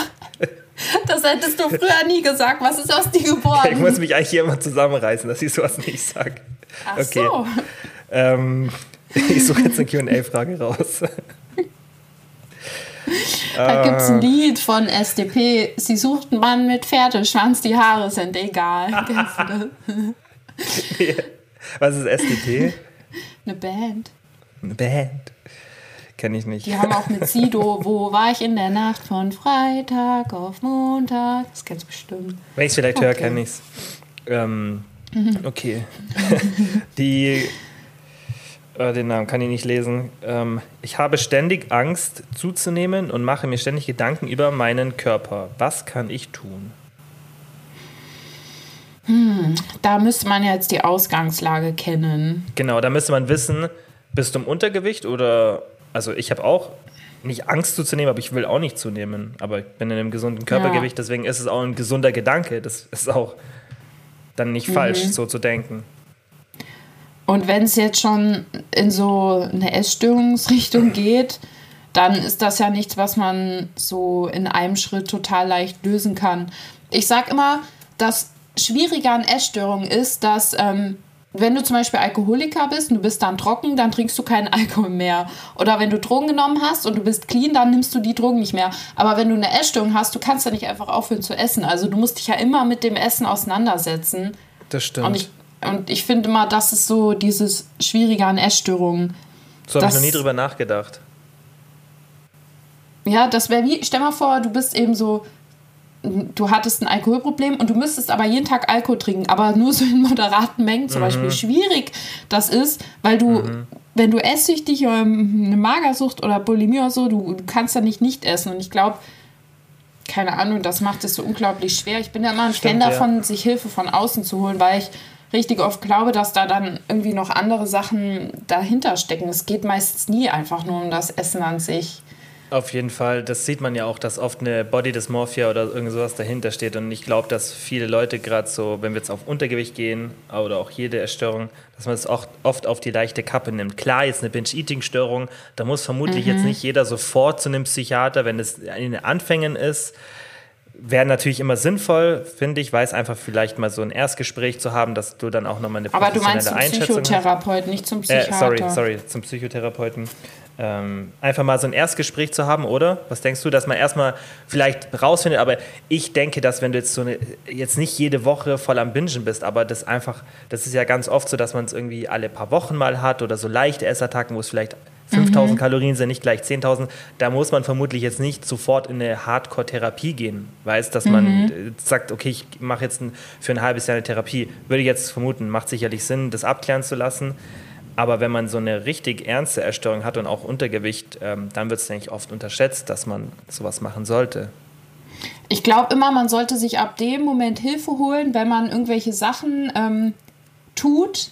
Das hättest du früher nie gesagt. Was ist aus dir Ich geworden? muss mich eigentlich hier immer zusammenreißen, dass ich sowas nicht sage. Ach okay. so. Ähm, Ich suche jetzt eine QA-Frage raus. Da gibt es ein Lied von SDP. Sie sucht einen Mann mit Pferdeschwanz, die Haare sind egal. Was ist SDP? Eine Band. Eine Band. Kenne ich nicht. Die haben auch mit Sido, wo war ich in der Nacht von Freitag auf Montag? Das kennst du bestimmt. Wenn ich es vielleicht höre, Okay. kenne ich es. Ähm, okay. Die, äh, den Namen kann ich nicht lesen. Ähm, ich habe ständig Angst zuzunehmen und mache mir ständig Gedanken über meinen Körper. Was kann ich tun? Da müsste man jetzt die Ausgangslage kennen. Genau, da müsste man wissen, bist du im Untergewicht oder, also ich habe auch nicht Angst zuzunehmen, aber ich will auch nicht zunehmen. Aber ich bin in einem gesunden Körpergewicht, deswegen ist es auch ein gesunder Gedanke. Das ist auch dann nicht falsch, so zu denken. Und wenn es jetzt schon in so eine Essstörungsrichtung geht, dann ist das ja nichts, was man so in einem Schritt total leicht lösen kann. Ich sag immer, das Schwierige an Essstörungen ist, dass ähm, wenn du zum Beispiel Alkoholiker bist und du bist dann trocken, dann trinkst du keinen Alkohol mehr. Oder wenn du Drogen genommen hast und du bist clean, dann nimmst du die Drogen nicht mehr. Aber wenn du eine Essstörung hast, du kannst ja nicht einfach aufhören zu essen. Also du musst dich ja immer mit dem Essen auseinandersetzen. Das stimmt. Und ich, und ich finde mal, das ist so dieses Schwierige an Essstörungen. so habe ich noch nie drüber nachgedacht. Ja, das wäre wie, stell mal vor, du bist eben so, du hattest ein Alkoholproblem und du müsstest aber jeden Tag Alkohol trinken, aber nur so in moderaten Mengen zum Beispiel. Schwierig das ist, weil du, wenn du esssüchtig oder eine Magersucht oder Bulimie oder so, du, du kannst ja nicht nicht essen. Und ich glaube, keine Ahnung, das macht es so unglaublich schwer. Ich bin ja immer ein Stimmt, Fan ja. davon, sich Hilfe von außen zu holen, weil ich richtig oft glaube, dass da dann irgendwie noch andere Sachen dahinter stecken. Es geht meistens nie einfach nur um das Essen an sich. Auf jeden Fall, das sieht man ja auch, dass oft eine Body Dysmorphia oder irgend sowas dahinter steht. Und ich glaube, dass viele Leute gerade so, wenn wir jetzt auf Untergewicht gehen oder auch jede Erstörung, dass man es auch oft auf die leichte Kappe nimmt. Klar, jetzt eine Binge-Eating-Störung, da muss vermutlich jetzt nicht jeder sofort zu einem Psychiater, wenn es in den Anfängen ist. Wäre natürlich immer sinnvoll, finde ich, weil es einfach vielleicht mal so ein Erstgespräch zu haben, dass du dann auch nochmal eine Aber du meinst zum hast. Psychotherapeuten, nicht zum Äh, Psychiater. sorry, sorry, zum Psychotherapeuten. Ähm, einfach mal so ein Erstgespräch zu haben, oder? Was denkst du, dass man erstmal vielleicht rausfindet? Aber ich denke, dass wenn du jetzt so eine, jetzt nicht jede Woche voll am Bingen bist, aber das einfach, das ist ja ganz oft so, dass man es irgendwie alle paar Wochen mal hat oder so leichte Essattacken, wo es vielleicht 5000 Kalorien sind, nicht gleich 10.000, da muss man vermutlich jetzt nicht sofort in eine Hardcore-Therapie gehen. Weißt, dass man äh, sagt, okay, ich mache jetzt ein, für ein halbes Jahr eine Therapie. Würde ich jetzt vermuten, macht sicherlich Sinn, das abklären zu lassen. Aber wenn man so eine richtig ernste Erstörung hat und auch Untergewicht, ähm, dann wird es eigentlich oft unterschätzt, dass man sowas machen sollte. Ich glaube immer, man sollte sich ab dem Moment Hilfe holen, wenn man irgendwelche Sachen ähm, tut,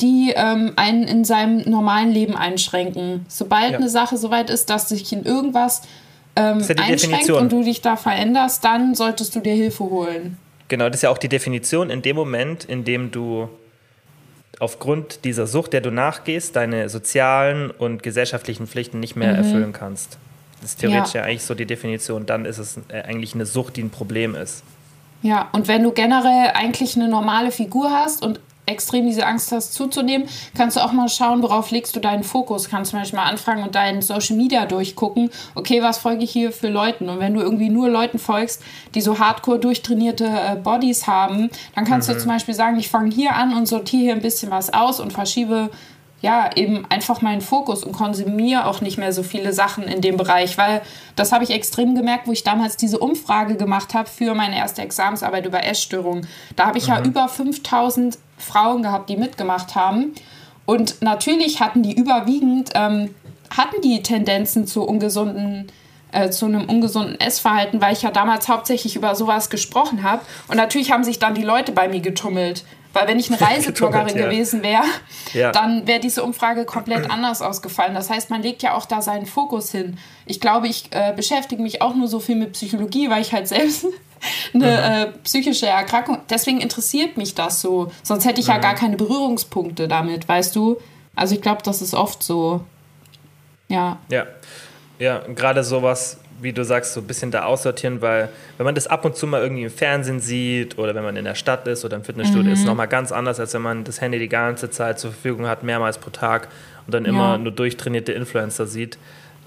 die ähm, einen in seinem normalen Leben einschränken. Sobald Ja. eine Sache soweit ist, dass sich in irgendwas ähm, ja einschränkt Definition. und du dich da veränderst, dann solltest du dir Hilfe holen. Genau, das ist ja auch die Definition in dem Moment, in dem du aufgrund dieser Sucht, der du nachgehst, deine sozialen und gesellschaftlichen Pflichten nicht mehr erfüllen kannst. Das ist theoretisch Ja. ja. eigentlich so die Definition. Dann ist es äh, eigentlich eine Sucht, die ein Problem ist. Ja, und wenn du generell eigentlich eine normale Figur hast und extrem diese Angst hast zuzunehmen, kannst du auch mal schauen, worauf legst du deinen Fokus. Kannst zum Beispiel mal anfragen und deinen Social Media durchgucken. Okay, was folge ich hier für Leuten? Und wenn du irgendwie nur Leuten folgst, die so hardcore durchtrainierte äh, Bodies haben, dann kannst du zum Beispiel sagen, ich fange hier an und sortiere hier ein bisschen was aus und verschiebe ja, eben einfach meinen Fokus und konsumiere auch nicht mehr so viele Sachen in dem Bereich, weil das habe ich extrem gemerkt, wo ich damals diese Umfrage gemacht habe für meine erste Examensarbeit über Essstörungen. Da habe ich ja über 5000 Frauen gehabt, die mitgemacht haben. Und natürlich hatten die überwiegend, ähm, hatten die Tendenzen zu ungesunden äh, zu einem ungesunden Essverhalten, weil ich ja damals hauptsächlich über sowas gesprochen habe. Und natürlich haben sich dann die Leute bei mir getummelt. Weil wenn ich eine Reisebloggerin ja. gewesen wäre, Ja. dann wäre diese Umfrage komplett anders ausgefallen. Das heißt, man legt ja auch da seinen Fokus hin. Ich glaube, ich äh, beschäftige mich auch nur so viel mit Psychologie, weil ich halt selbst eine äh, psychische Erkrankung. Deswegen interessiert mich das so. Sonst hätte ich ja gar keine Berührungspunkte damit, weißt du? Also ich glaube, das ist oft so. Ja. Ja, ja, gerade sowas, wie du sagst, so ein bisschen da aussortieren, weil wenn man das ab und zu mal irgendwie im Fernsehen sieht oder wenn man in der Stadt ist oder im Fitnessstudio, ist es nochmal ganz anders, als wenn man das Handy die ganze Zeit zur Verfügung hat, mehrmals pro Tag und dann immer nur durchtrainierte Influencer sieht,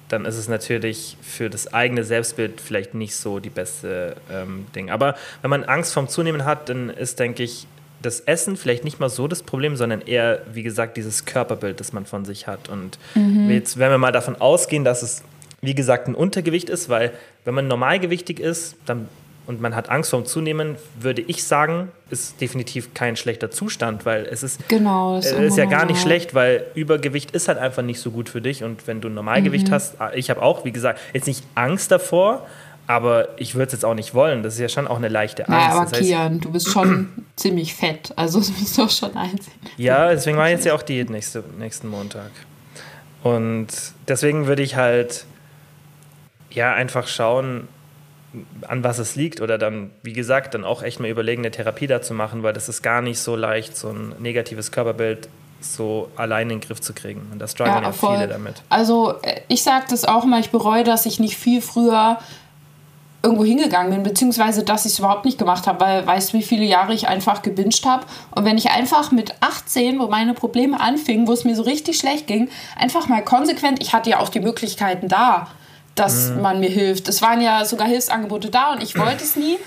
dann ist es natürlich für das eigene Selbstbild vielleicht nicht so die beste ähm, Ding. Aber wenn man Angst vorm Zunehmen hat, dann ist, denke ich, das Essen vielleicht nicht mal so das Problem, sondern eher, wie gesagt, dieses Körperbild, das man von sich hat. Und mhm. jetzt, wenn wir mal davon ausgehen, dass es, wie gesagt, ein Untergewicht ist, weil wenn man normalgewichtig ist, dann und man hat Angst vorm Zunehmen, würde ich sagen, ist definitiv kein schlechter Zustand, weil es ist, genau, ist, äh, ist ja gar nicht schlecht, weil Übergewicht ist halt einfach nicht so gut für dich. Und wenn du Normalgewicht mhm. hast, ah, ich habe auch, wie gesagt, jetzt nicht Angst davor, aber ich würde es jetzt auch nicht wollen. Das ist ja schon auch eine leichte Angst. Ja, aber das heißt, Kian, du bist schon ziemlich fett. Also das musst du auch schon einsehen. Ja, deswegen war jetzt ja auch Diät nächste, nächsten Montag. Und deswegen würde ich halt ja einfach schauen, an was es liegt oder dann, wie gesagt, dann auch echt mal überlegen, eine Therapie da zu machen, weil das ist gar nicht so leicht, so ein negatives Körperbild so allein in den Griff zu kriegen. Und da strugglen ja, ja viele damit. Also äh, ich sage das auch mal, ich bereue, dass ich nicht viel früher irgendwo hingegangen bin, beziehungsweise dass ich es überhaupt nicht gemacht habe, weil weißt du, wie viele Jahre ich einfach gebinged habe. Und wenn ich einfach mit 18, wo meine Probleme anfingen, wo es mir so richtig schlecht ging, einfach mal konsequent, ich hatte ja auch die Möglichkeiten da, dass mhm. man mir hilft. Es waren ja sogar Hilfsangebote da und ich wollte es nie.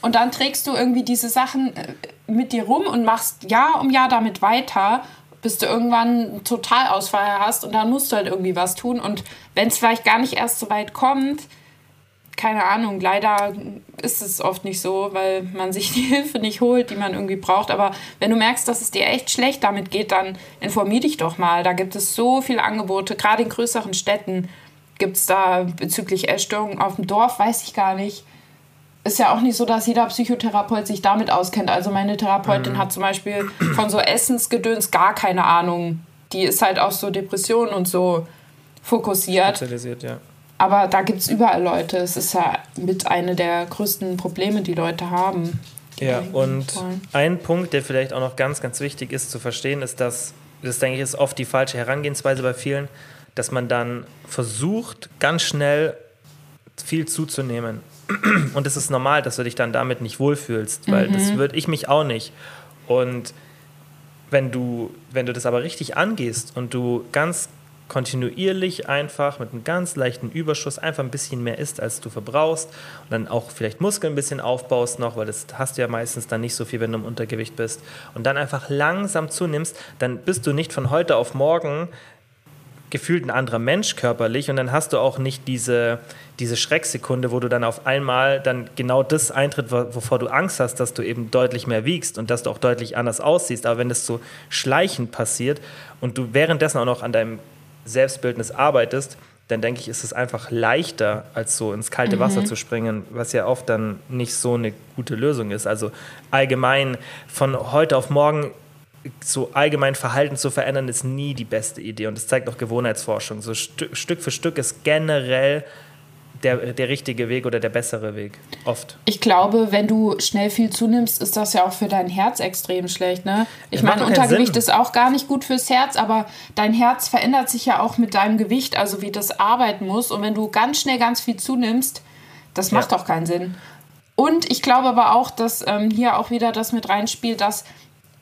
Und dann trägst du irgendwie diese Sachen äh, mit dir rum und machst Jahr um Jahr damit weiter, bis du irgendwann einen Totalausfall hast und dann musst du halt irgendwie was tun. Und wenn es vielleicht gar nicht erst so weit kommt, keine Ahnung, leider ist es oft nicht so, weil man sich die Hilfe nicht holt, die man irgendwie braucht. Aber wenn du merkst, dass es dir echt schlecht damit geht, dann informier dich doch mal. Da gibt es so viele Angebote, gerade in größeren Städten gibt es da bezüglich Essstörungen auf dem Dorf, weiß ich gar nicht. Ist ja auch nicht so, dass jeder Psychotherapeut sich damit auskennt. Also meine Therapeutin mhm. hat zum Beispiel von so Essensgedöns gar keine Ahnung. Die ist halt auf so Depressionen und so fokussiert. Spezialisiert, ja. Aber da gibt es überall Leute. Es ist ja mit einer der größten Probleme, die Leute haben. Ja, und ein Punkt, der vielleicht auch noch ganz, ganz wichtig ist zu verstehen, ist, dass, das denke ich, ist oft die falsche Herangehensweise bei vielen, dass man dann versucht, ganz schnell viel zuzunehmen. Und es ist normal, dass du dich dann damit nicht wohlfühlst, weil mhm. das würde ich mich auch nicht. Und wenn du, wenn du das aber richtig angehst und du ganz kontinuierlich einfach mit einem ganz leichten Überschuss einfach ein bisschen mehr isst, als du verbrauchst und dann auch vielleicht Muskeln ein bisschen aufbaust noch, weil das hast du ja meistens dann nicht so viel, wenn du im Untergewicht bist und dann einfach langsam zunimmst, dann bist du nicht von heute auf morgen gefühlt ein anderer Mensch körperlich und dann hast du auch nicht diese, diese Schrecksekunde, wo du dann auf einmal dann genau das eintritt, wovor du Angst hast, dass du eben deutlich mehr wiegst und dass du auch deutlich anders aussiehst. Aber wenn das so schleichend passiert und du währenddessen auch noch an deinem Selbstbildnis arbeitest, dann denke ich, ist es einfach leichter, als so ins kalte Wasser mhm. zu springen, was ja oft dann nicht so eine gute Lösung ist. Also allgemein von heute auf morgen so allgemein Verhalten zu verändern, ist nie die beste Idee. Und das zeigt auch Gewohnheitsforschung. So St Stück für Stück ist generell der, der richtige Weg oder der bessere Weg. Oft. Ich glaube, wenn du schnell viel zunimmst, ist das ja auch für dein Herz extrem schlecht. Ne? Ich meine, Untergewicht ist auch gar nicht gut fürs Herz, aber dein Herz verändert sich ja auch mit deinem Gewicht, also wie das arbeiten muss. Und wenn du ganz schnell ganz viel zunimmst, das macht ja. doch keinen Sinn. Und ich glaube aber auch, dass ähm, hier auch wieder das mit reinspielt, dass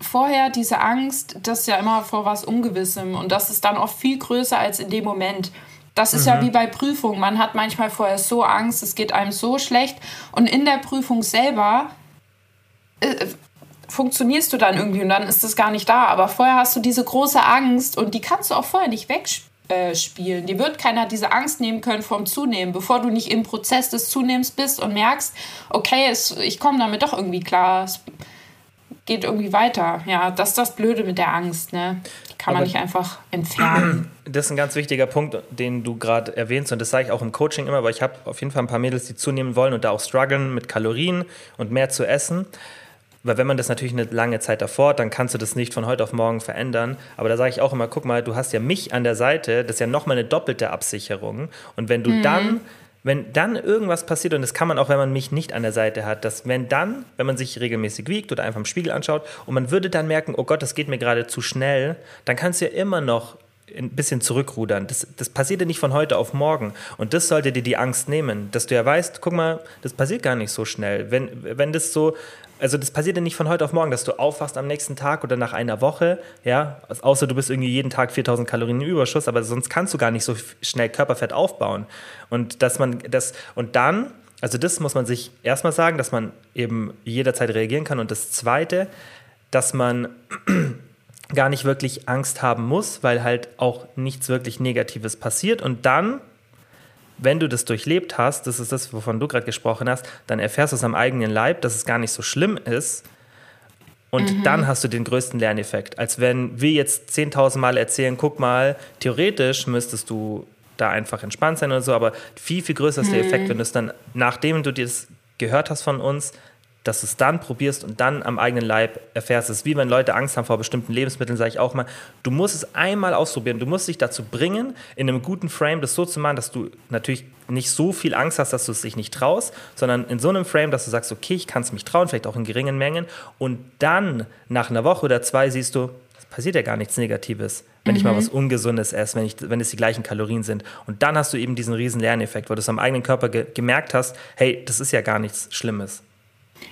vorher diese Angst, das ist ja immer vor was Ungewissem und das ist dann oft viel größer als in dem Moment. Das ist mhm. ja wie bei Prüfungen. Man hat manchmal vorher so Angst, es geht einem so schlecht und in der Prüfung selber äh, funktionierst du dann irgendwie und dann ist das gar nicht da. Aber vorher hast du diese große Angst und die kannst du auch vorher nicht wegspielen. Dir wird keiner diese Angst nehmen können vom Zunehmen, bevor du nicht im Prozess des Zunehmens bist und merkst, okay, es, ich komme damit doch irgendwie klar. Es, geht irgendwie weiter. Ja, das ist das Blöde mit der Angst, ne? Die kann Aber man nicht einfach entfernen. Das ist ein ganz wichtiger Punkt, den du gerade erwähnst und das sage ich auch im Coaching immer, weil ich habe auf jeden Fall ein paar Mädels, die zunehmen wollen und da auch strugglen mit Kalorien und mehr zu essen. Weil wenn man das natürlich eine lange Zeit davor hat, dann kannst du das nicht von heute auf morgen verändern. Aber da sage ich auch immer, guck mal, du hast ja mich an der Seite, das ist ja nochmal eine doppelte Absicherung. Und wenn du mhm. dann wenn dann irgendwas passiert, und das kann man auch, wenn man mich nicht an der Seite hat, dass wenn dann, wenn man sich regelmäßig wiegt oder einfach im Spiegel anschaut und man würde dann merken, oh Gott, das geht mir gerade zu schnell, dann kannst du ja immer noch ein bisschen zurückrudern. Das, das passiert ja nicht von heute auf morgen. Und das sollte dir die Angst nehmen, dass du ja weißt, guck mal, das passiert gar nicht so schnell. Wenn, wenn das so, also das passiert ja nicht von heute auf morgen, dass du aufwachst am nächsten Tag oder nach einer Woche, ja, außer du bist irgendwie jeden Tag 4000 Kalorien im Überschuss, aber sonst kannst du gar nicht so schnell Körperfett aufbauen. Und dass man das, und dann, also das muss man sich erstmal sagen, dass man eben jederzeit reagieren kann. Und das Zweite, dass man gar nicht wirklich Angst haben muss, weil halt auch nichts wirklich Negatives passiert. Und dann, wenn du das durchlebt hast, das ist das, wovon du gerade gesprochen hast, dann erfährst du es am eigenen Leib, dass es gar nicht so schlimm ist. Und mhm. dann hast du den größten Lerneffekt. Als wenn wir jetzt 10.000 Mal erzählen, guck mal, theoretisch müsstest du da einfach entspannt sein oder so, aber viel, viel größer ist mhm. der Effekt, wenn du es dann, nachdem du das gehört hast von uns, dass du es dann probierst und dann am eigenen Leib erfährst. Es ist wie wenn Leute Angst haben vor bestimmten Lebensmitteln, sage ich auch mal, du musst es einmal ausprobieren. Du musst dich dazu bringen, in einem guten Frame das so zu machen, dass du natürlich nicht so viel Angst hast, dass du es dich nicht traust, sondern in so einem Frame, dass du sagst, okay, ich kann es mich trauen, vielleicht auch in geringen Mengen. Und dann nach einer Woche oder zwei siehst du, es passiert ja gar nichts Negatives, wenn mhm. ich mal mhm. was Ungesundes esse, wenn, ich, wenn es die gleichen Kalorien sind. Und dann hast du eben diesen riesen Lerneffekt, weil du es am eigenen Körper ge gemerkt hast, hey, das ist ja gar nichts Schlimmes.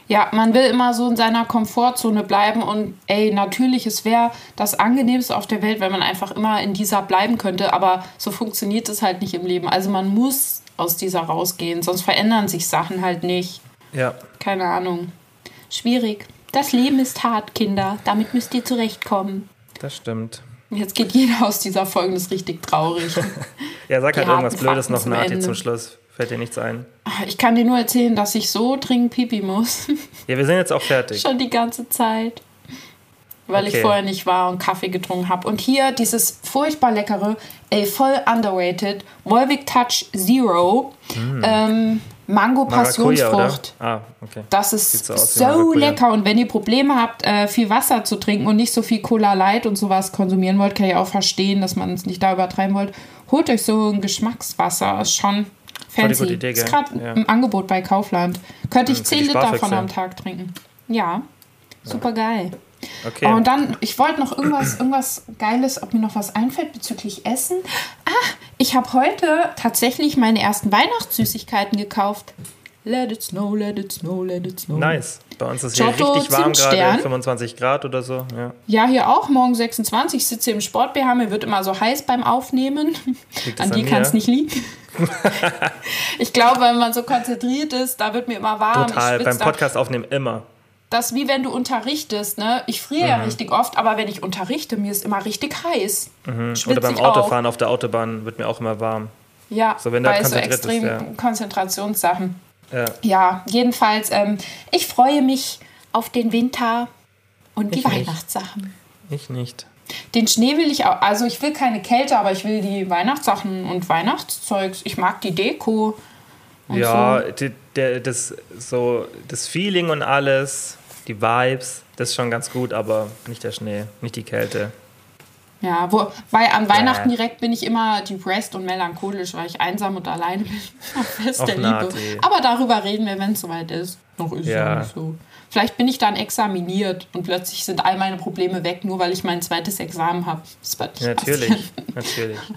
Ja, man will immer so in seiner Komfortzone bleiben und ey, natürlich, es wäre das angenehmste auf der Welt, wenn man einfach immer in dieser bleiben könnte, aber so funktioniert es halt nicht im Leben. Also man muss aus dieser rausgehen, sonst verändern sich Sachen halt nicht. Ja. Keine Ahnung. Schwierig. Das Leben ist hart, Kinder. Damit müsst ihr zurechtkommen. Das stimmt. Jetzt geht jeder aus dieser Folge, das ist richtig traurig. ja, sag halt irgendwas Blödes noch, Nati, zum Schluss. Fällt dir nichts ein? Ich kann dir nur erzählen, dass ich so dringend pipi muss. Ja, wir sind jetzt auch fertig. Schon die ganze Zeit. Weil okay. ich vorher nicht war und Kaffee getrunken habe. Und hier dieses furchtbar leckere, ey, voll underrated, Volvic Touch Zero. Mm. Ähm, Mango Passionsfrucht. Ah, okay. Das ist so, so lecker. Und wenn ihr Probleme habt, äh, viel Wasser zu trinken und nicht so viel Cola Light und sowas konsumieren wollt, kann ich auch verstehen, dass man es nicht da übertreiben wollt. Holt euch so ein Geschmackswasser. Ist schon Fancy. Idee, ist gerade ja. im Angebot bei Kaufland. Könnte ich 10 Liter von am Tag trinken. Ja, super geil. Okay. Und dann, ich wollte noch irgendwas, irgendwas Geiles, ob mir noch was einfällt bezüglich Essen. Ah, ich habe heute tatsächlich meine ersten Weihnachtssüßigkeiten gekauft. Let it snow, let it snow, let it snow. Nice. Bei uns ist hier Giotto richtig warm gerade, 25 Grad oder so. Ja. ja, hier auch, morgen 26. Ich sitze hier im Sport BH, mir wird immer so heiß beim Aufnehmen. An die kann es nicht liegen. ich glaube, wenn man so konzentriert ist, da wird mir immer warm. Total, beim Podcast aufnehmen immer. Das ist wie wenn du unterrichtest, ne? Ich friere mhm. ja richtig oft, aber wenn ich unterrichte, mir ist immer richtig heiß. Mhm. Oder beim Autofahren auf der Autobahn wird mir auch immer warm. Ja, so, wenn bei so extremen ja. Konzentrationssachen. Ja, ja jedenfalls, ähm, ich freue mich auf den Winter und ich die nicht. Weihnachtssachen. Ich nicht. Den Schnee will ich auch, also ich will keine Kälte, aber ich will die Weihnachtssachen und Weihnachtszeugs. Ich mag die Deko. ja, so. die, der, das, so, das Feeling und alles, die Vibes, das ist schon ganz gut, aber nicht der Schnee, nicht die Kälte. Ja, wo, weil an Weihnachten direkt bin ich immer depressed und melancholisch, weil ich einsam und alleine bin. Fest der Liebe. Aber darüber reden wir, wenn es soweit ist. Noch ist ja. ja nicht so. Vielleicht bin ich dann examiniert und plötzlich sind all meine Probleme weg, nur weil ich mein zweites Examen habe. Das wird nicht Natürlich, natürlich.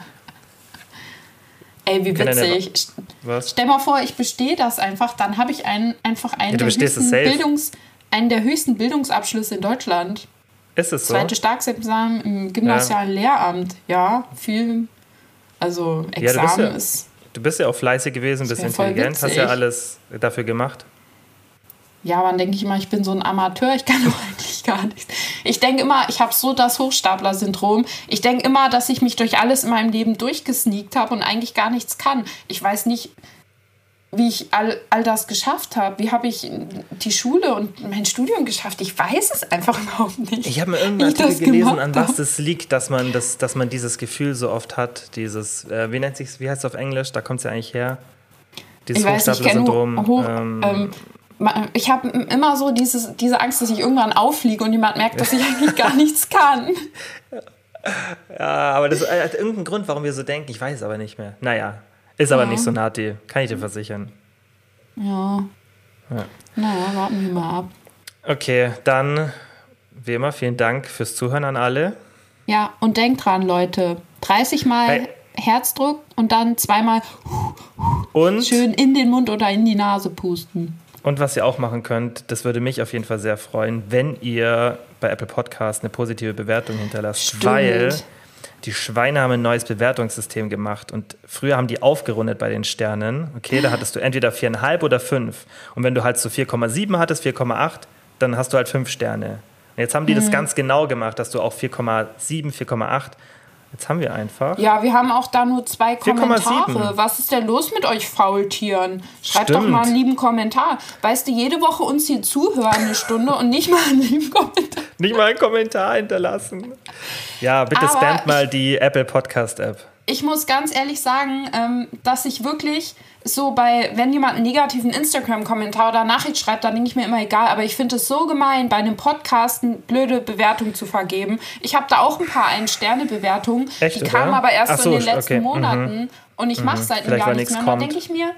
Ey, wie witzig. Was? Stell mal vor, ich bestehe das einfach, dann habe ich einen, einfach einen, ja, der höchsten Bildungs, einen der höchsten Bildungsabschlüsse in Deutschland. Ist es so? Zweite Staatsexamen im gymnasialen ja. Lehramt. Ja, viel. Also Examen ja, du ja, ist. Du bist ja auch fleißig gewesen, bist intelligent, hast ja alles dafür gemacht. Ja, aber dann denke ich immer, ich bin so ein Amateur, ich kann doch eigentlich gar nichts. Ich denke immer, ich habe so das Hochstapler-Syndrom. Ich denke immer, dass ich mich durch alles in meinem Leben durchgesneakt habe und eigentlich gar nichts kann. Ich weiß nicht, wie ich all, all das geschafft habe. Wie habe ich die Schule und mein Studium geschafft? Ich weiß es einfach überhaupt nicht. Ich habe mir irgendeinen Artikel gelesen, an was es liegt, dass man, das, dass man dieses Gefühl so oft hat. Dieses, äh, wie nennt sich wie heißt es auf Englisch? Da kommt es ja eigentlich her. Dieses Hochstapler-Syndrom. Hoch, ähm, ähm, ich habe immer so dieses, diese Angst, dass ich irgendwann auffliege und jemand merkt, dass ich eigentlich gar nichts kann. Ja, aber das hat irgendeinen Grund, warum wir so denken. Ich weiß es aber nicht mehr. Naja, ist aber ja. nicht so Nati, kann ich dir versichern. Ja. ja. Naja, warten wir mal ab. Okay, dann wie immer vielen Dank fürs Zuhören an alle. Ja, und denkt dran, Leute, 30 Mal Hey. Herzdruck und dann zweimal Und, schön in den Mund oder in die Nase pusten. und was ihr auch machen könnt, das würde mich auf jeden Fall sehr freuen, wenn ihr bei Apple Podcast eine positive Bewertung hinterlasst. Stimmt. Weil die Schweine haben ein neues Bewertungssystem gemacht und früher haben die aufgerundet bei den Sternen. Okay, da hattest du entweder 4,5 oder 5. Und wenn du halt so 4,7 hattest, 4,8, dann hast du halt 5 Sterne. Und jetzt haben die Mhm. das ganz genau gemacht, dass du auch 4,7, 4,8. Jetzt haben wir einfach. Ja, wir haben auch da nur zwei 4,7. Kommentare. Was ist denn los mit euch Faultieren? Schreibt doch Stimmt. mal einen lieben Kommentar. Weißt du, jede Woche uns hier zuhören eine Stunde und nicht mal einen lieben Kommentar. Nicht mal einen Kommentar hinterlassen. Ja, bitte Aber spamt mal die Apple Podcast App. Ich muss ganz ehrlich sagen, ähm, dass ich wirklich so bei, wenn jemand einen negativen Instagram-Kommentar oder Nachricht schreibt, dann denke ich mir immer egal. Aber ich finde es so gemein, bei einem Podcast eine blöde Bewertung zu vergeben. Ich habe da auch ein paar Ein-Sterne-Bewertungen. Die kamen aber erst so in den letzten okay, mhm. Monaten. Und ich mache seit einem Jahr weil nichts mehr. Und dann denke ich mir,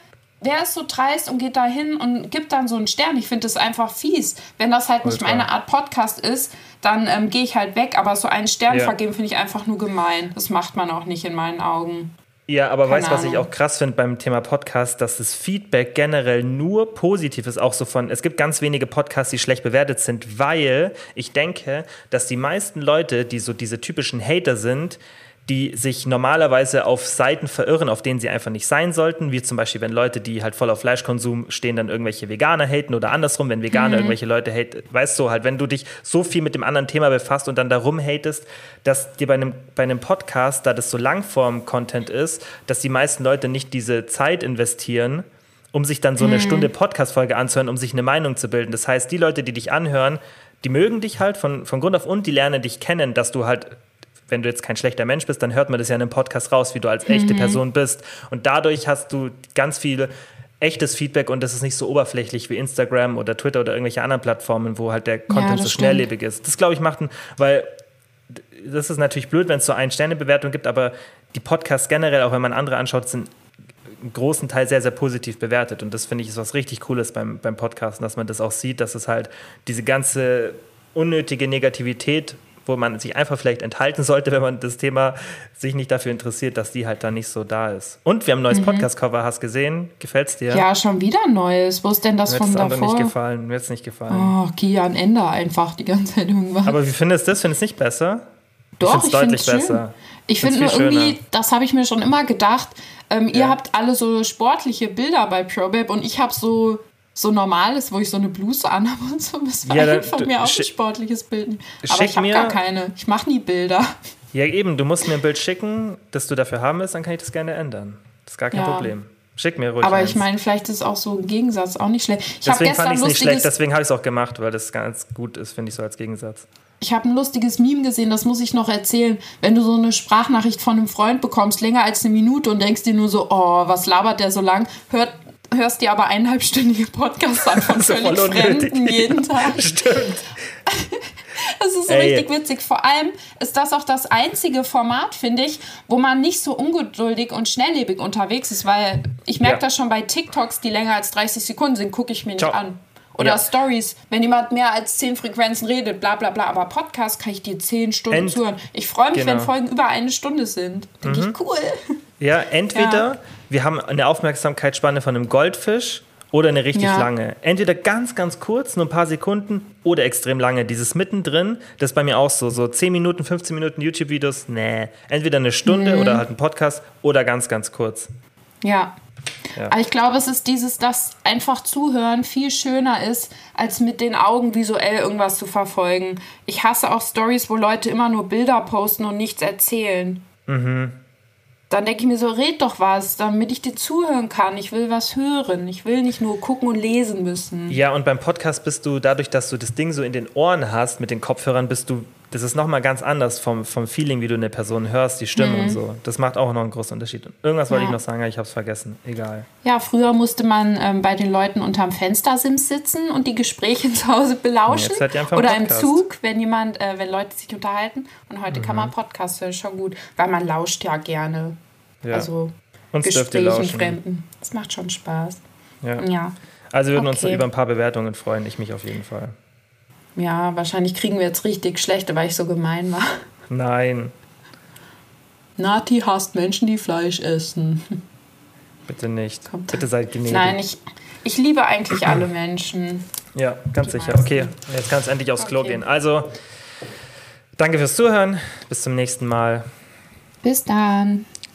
wer ist so dreist und geht da hin und gibt dann so einen Stern? Ich finde das einfach fies. Wenn das halt nicht Ultra. meine Art Podcast ist, dann ähm, gehe ich halt weg. Aber so einen Stern Ja. vergeben finde ich einfach nur gemein. Das macht man auch nicht in meinen Augen. Ja, aber weißt du, was ich auch krass finde beim Thema Podcast, dass das Feedback generell nur positiv ist, auch so von, es gibt ganz wenige Podcasts, die schlecht bewertet sind, weil ich denke, dass die meisten Leute, die so diese typischen Hater sind, die sich normalerweise auf Seiten verirren, auf denen sie einfach nicht sein sollten, wie zum Beispiel, wenn Leute, die halt voll auf Fleischkonsum stehen, dann irgendwelche Veganer haten oder andersrum, wenn Veganer irgendwelche Leute haten, weißt du halt, wenn du dich so viel mit dem anderen Thema befasst und dann darum hatest, dass dir bei einem, bei einem Podcast, da das so Langform-Content ist, dass die meisten Leute nicht diese Zeit investieren, um sich dann so eine Stunde Podcast-Folge anzuhören, um sich eine Meinung zu bilden. Das heißt, die Leute, die dich anhören, die mögen dich halt von, von Grund auf und die lernen dich kennen, dass du halt wenn du jetzt kein schlechter Mensch bist, dann hört man das ja in einem Podcast raus, wie du als echte Person bist. Und dadurch hast du ganz viel echtes Feedback und das ist nicht so oberflächlich wie Instagram oder Twitter oder irgendwelche anderen Plattformen, wo halt der Content das so stimmt. schnelllebig ist. Das glaube ich macht, ein, weil das ist natürlich blöd, wenn es so eine Sternebewertung gibt, aber die Podcasts generell, auch wenn man andere anschaut, sind im großen Teil sehr, sehr positiv bewertet. Und das finde ich ist was richtig Cooles beim, beim Podcasten, dass man das auch sieht, dass es halt diese ganze unnötige Negativität, wo man sich einfach vielleicht enthalten sollte, wenn man das Thema sich nicht dafür interessiert, dass die halt da nicht so da ist. Und wir haben ein neues Podcast-Cover, hast gesehen? Gefällt's dir? Ja, schon wieder ein neues. Wo ist denn das Mir hat von das andere davor? nicht gefallen. Mir hat es nicht gefallen. Oh, Kian, Ende einfach die ganze Zeit irgendwas. Aber wie findest du das? Findest du es nicht besser? Doch, ich deutlich finde es schön. besser. Ich finde nur irgendwie, schöner. das habe ich mir schon immer gedacht. Ähm, Ihr Ja. habt alle so sportliche Bilder bei ProBabe und ich habe so so normales, wo ich so eine Bluse anhabe und so. Das war Ja, dann- von mir auch ein sportliches Bild. Aber ich habe gar keine. Ich mache nie Bilder. Ja, eben, du musst mir ein Bild schicken, das du dafür haben willst, dann kann ich das gerne ändern. Das ist gar kein Ja. Problem. Schick mir ruhig Aber eins. ich meine, vielleicht ist auch so ein Gegensatz auch nicht schlecht. Ich habe Deswegen fand ich es nicht schlecht, deswegen habe ich es auch gemacht, weil das ganz gut ist, finde ich so als Gegensatz. Ich habe ein lustiges Meme gesehen, das muss ich noch erzählen. Wenn du so eine Sprachnachricht von einem Freund bekommst, länger als eine Minute und denkst dir nur so, oh, was labert der so lang, hört, hörst dir aber eineinhalbstündige Podcasts an von So völlig. Fremden jeden Tag. Stimmt. Das ist so Ey. richtig witzig. Vor allem ist das auch das einzige Format, finde ich, wo man nicht so ungeduldig und schnelllebig unterwegs ist, weil ich merke Ja. das schon bei TikToks, die länger als 30 Sekunden sind, gucke ich mir nicht Ciao. an. Oder Ja. Stories, wenn jemand mehr als 10 Frequenzen redet, bla bla bla. Aber Podcast kann ich dir 10 Stunden Ent- zuhören. Ich freue mich, wenn Genau. Folgen über eine Stunde sind. Denke ich, cool. Ja, entweder wir haben eine Aufmerksamkeitsspanne von einem Goldfisch oder eine richtig Ja. lange. Entweder ganz, ganz kurz, nur ein paar Sekunden oder extrem lange. Dieses mittendrin, das ist bei mir auch so. So 10 Minuten, 15 Minuten YouTube-Videos, nee. Entweder eine Stunde Mhm. oder halt ein Podcast oder ganz, ganz kurz. Ja. Ja. Aber ich glaube, es ist dieses, dass einfach zuhören viel schöner ist, als mit den Augen visuell irgendwas zu verfolgen. Ich hasse auch Stories, wo Leute immer nur Bilder posten und nichts erzählen. Dann denke ich mir so, red doch was, damit ich dir zuhören kann. Ich will was hören. Ich will nicht nur gucken und lesen müssen. Ja, und beim Podcast bist du, dadurch, dass du das Ding so in den Ohren hast, mit den Kopfhörern, bist du, das ist nochmal ganz anders vom, vom Feeling, wie du eine Person hörst, die Stimme und so. Das macht auch noch einen großen Unterschied. Und irgendwas wollte Mhm. Ja. ich noch sagen, ich habe es vergessen. Egal. Ja, früher musste man ähm, bei den Leuten unterm Fenstersims sitzen und die Gespräche zu Hause belauschen. Oder im. Zug, wenn jemand, äh, wenn Leute sich unterhalten. Und heute kann man Mhm. Podcast hören, schon gut. Weil man lauscht ja gerne. Ja. Also Uns Gesprächen. Fremden. Das macht schon Spaß. Ja. Ja. Also wir würden uns Okay. über ein paar Bewertungen freuen, ich mich auf jeden Fall. Ja, wahrscheinlich kriegen wir jetzt richtig schlechte, weil ich so gemein war. Nein. Nati hasst Menschen, die Fleisch essen. Bitte nicht. Kommt. Bitte seid gnädig. Nein, ich, ich liebe eigentlich alle Menschen. Ja, ganz Die sicher. meisten. Okay, jetzt kannst du endlich aufs Klo Okay. gehen. Also, danke fürs Zuhören. Bis zum nächsten Mal. Bis dann.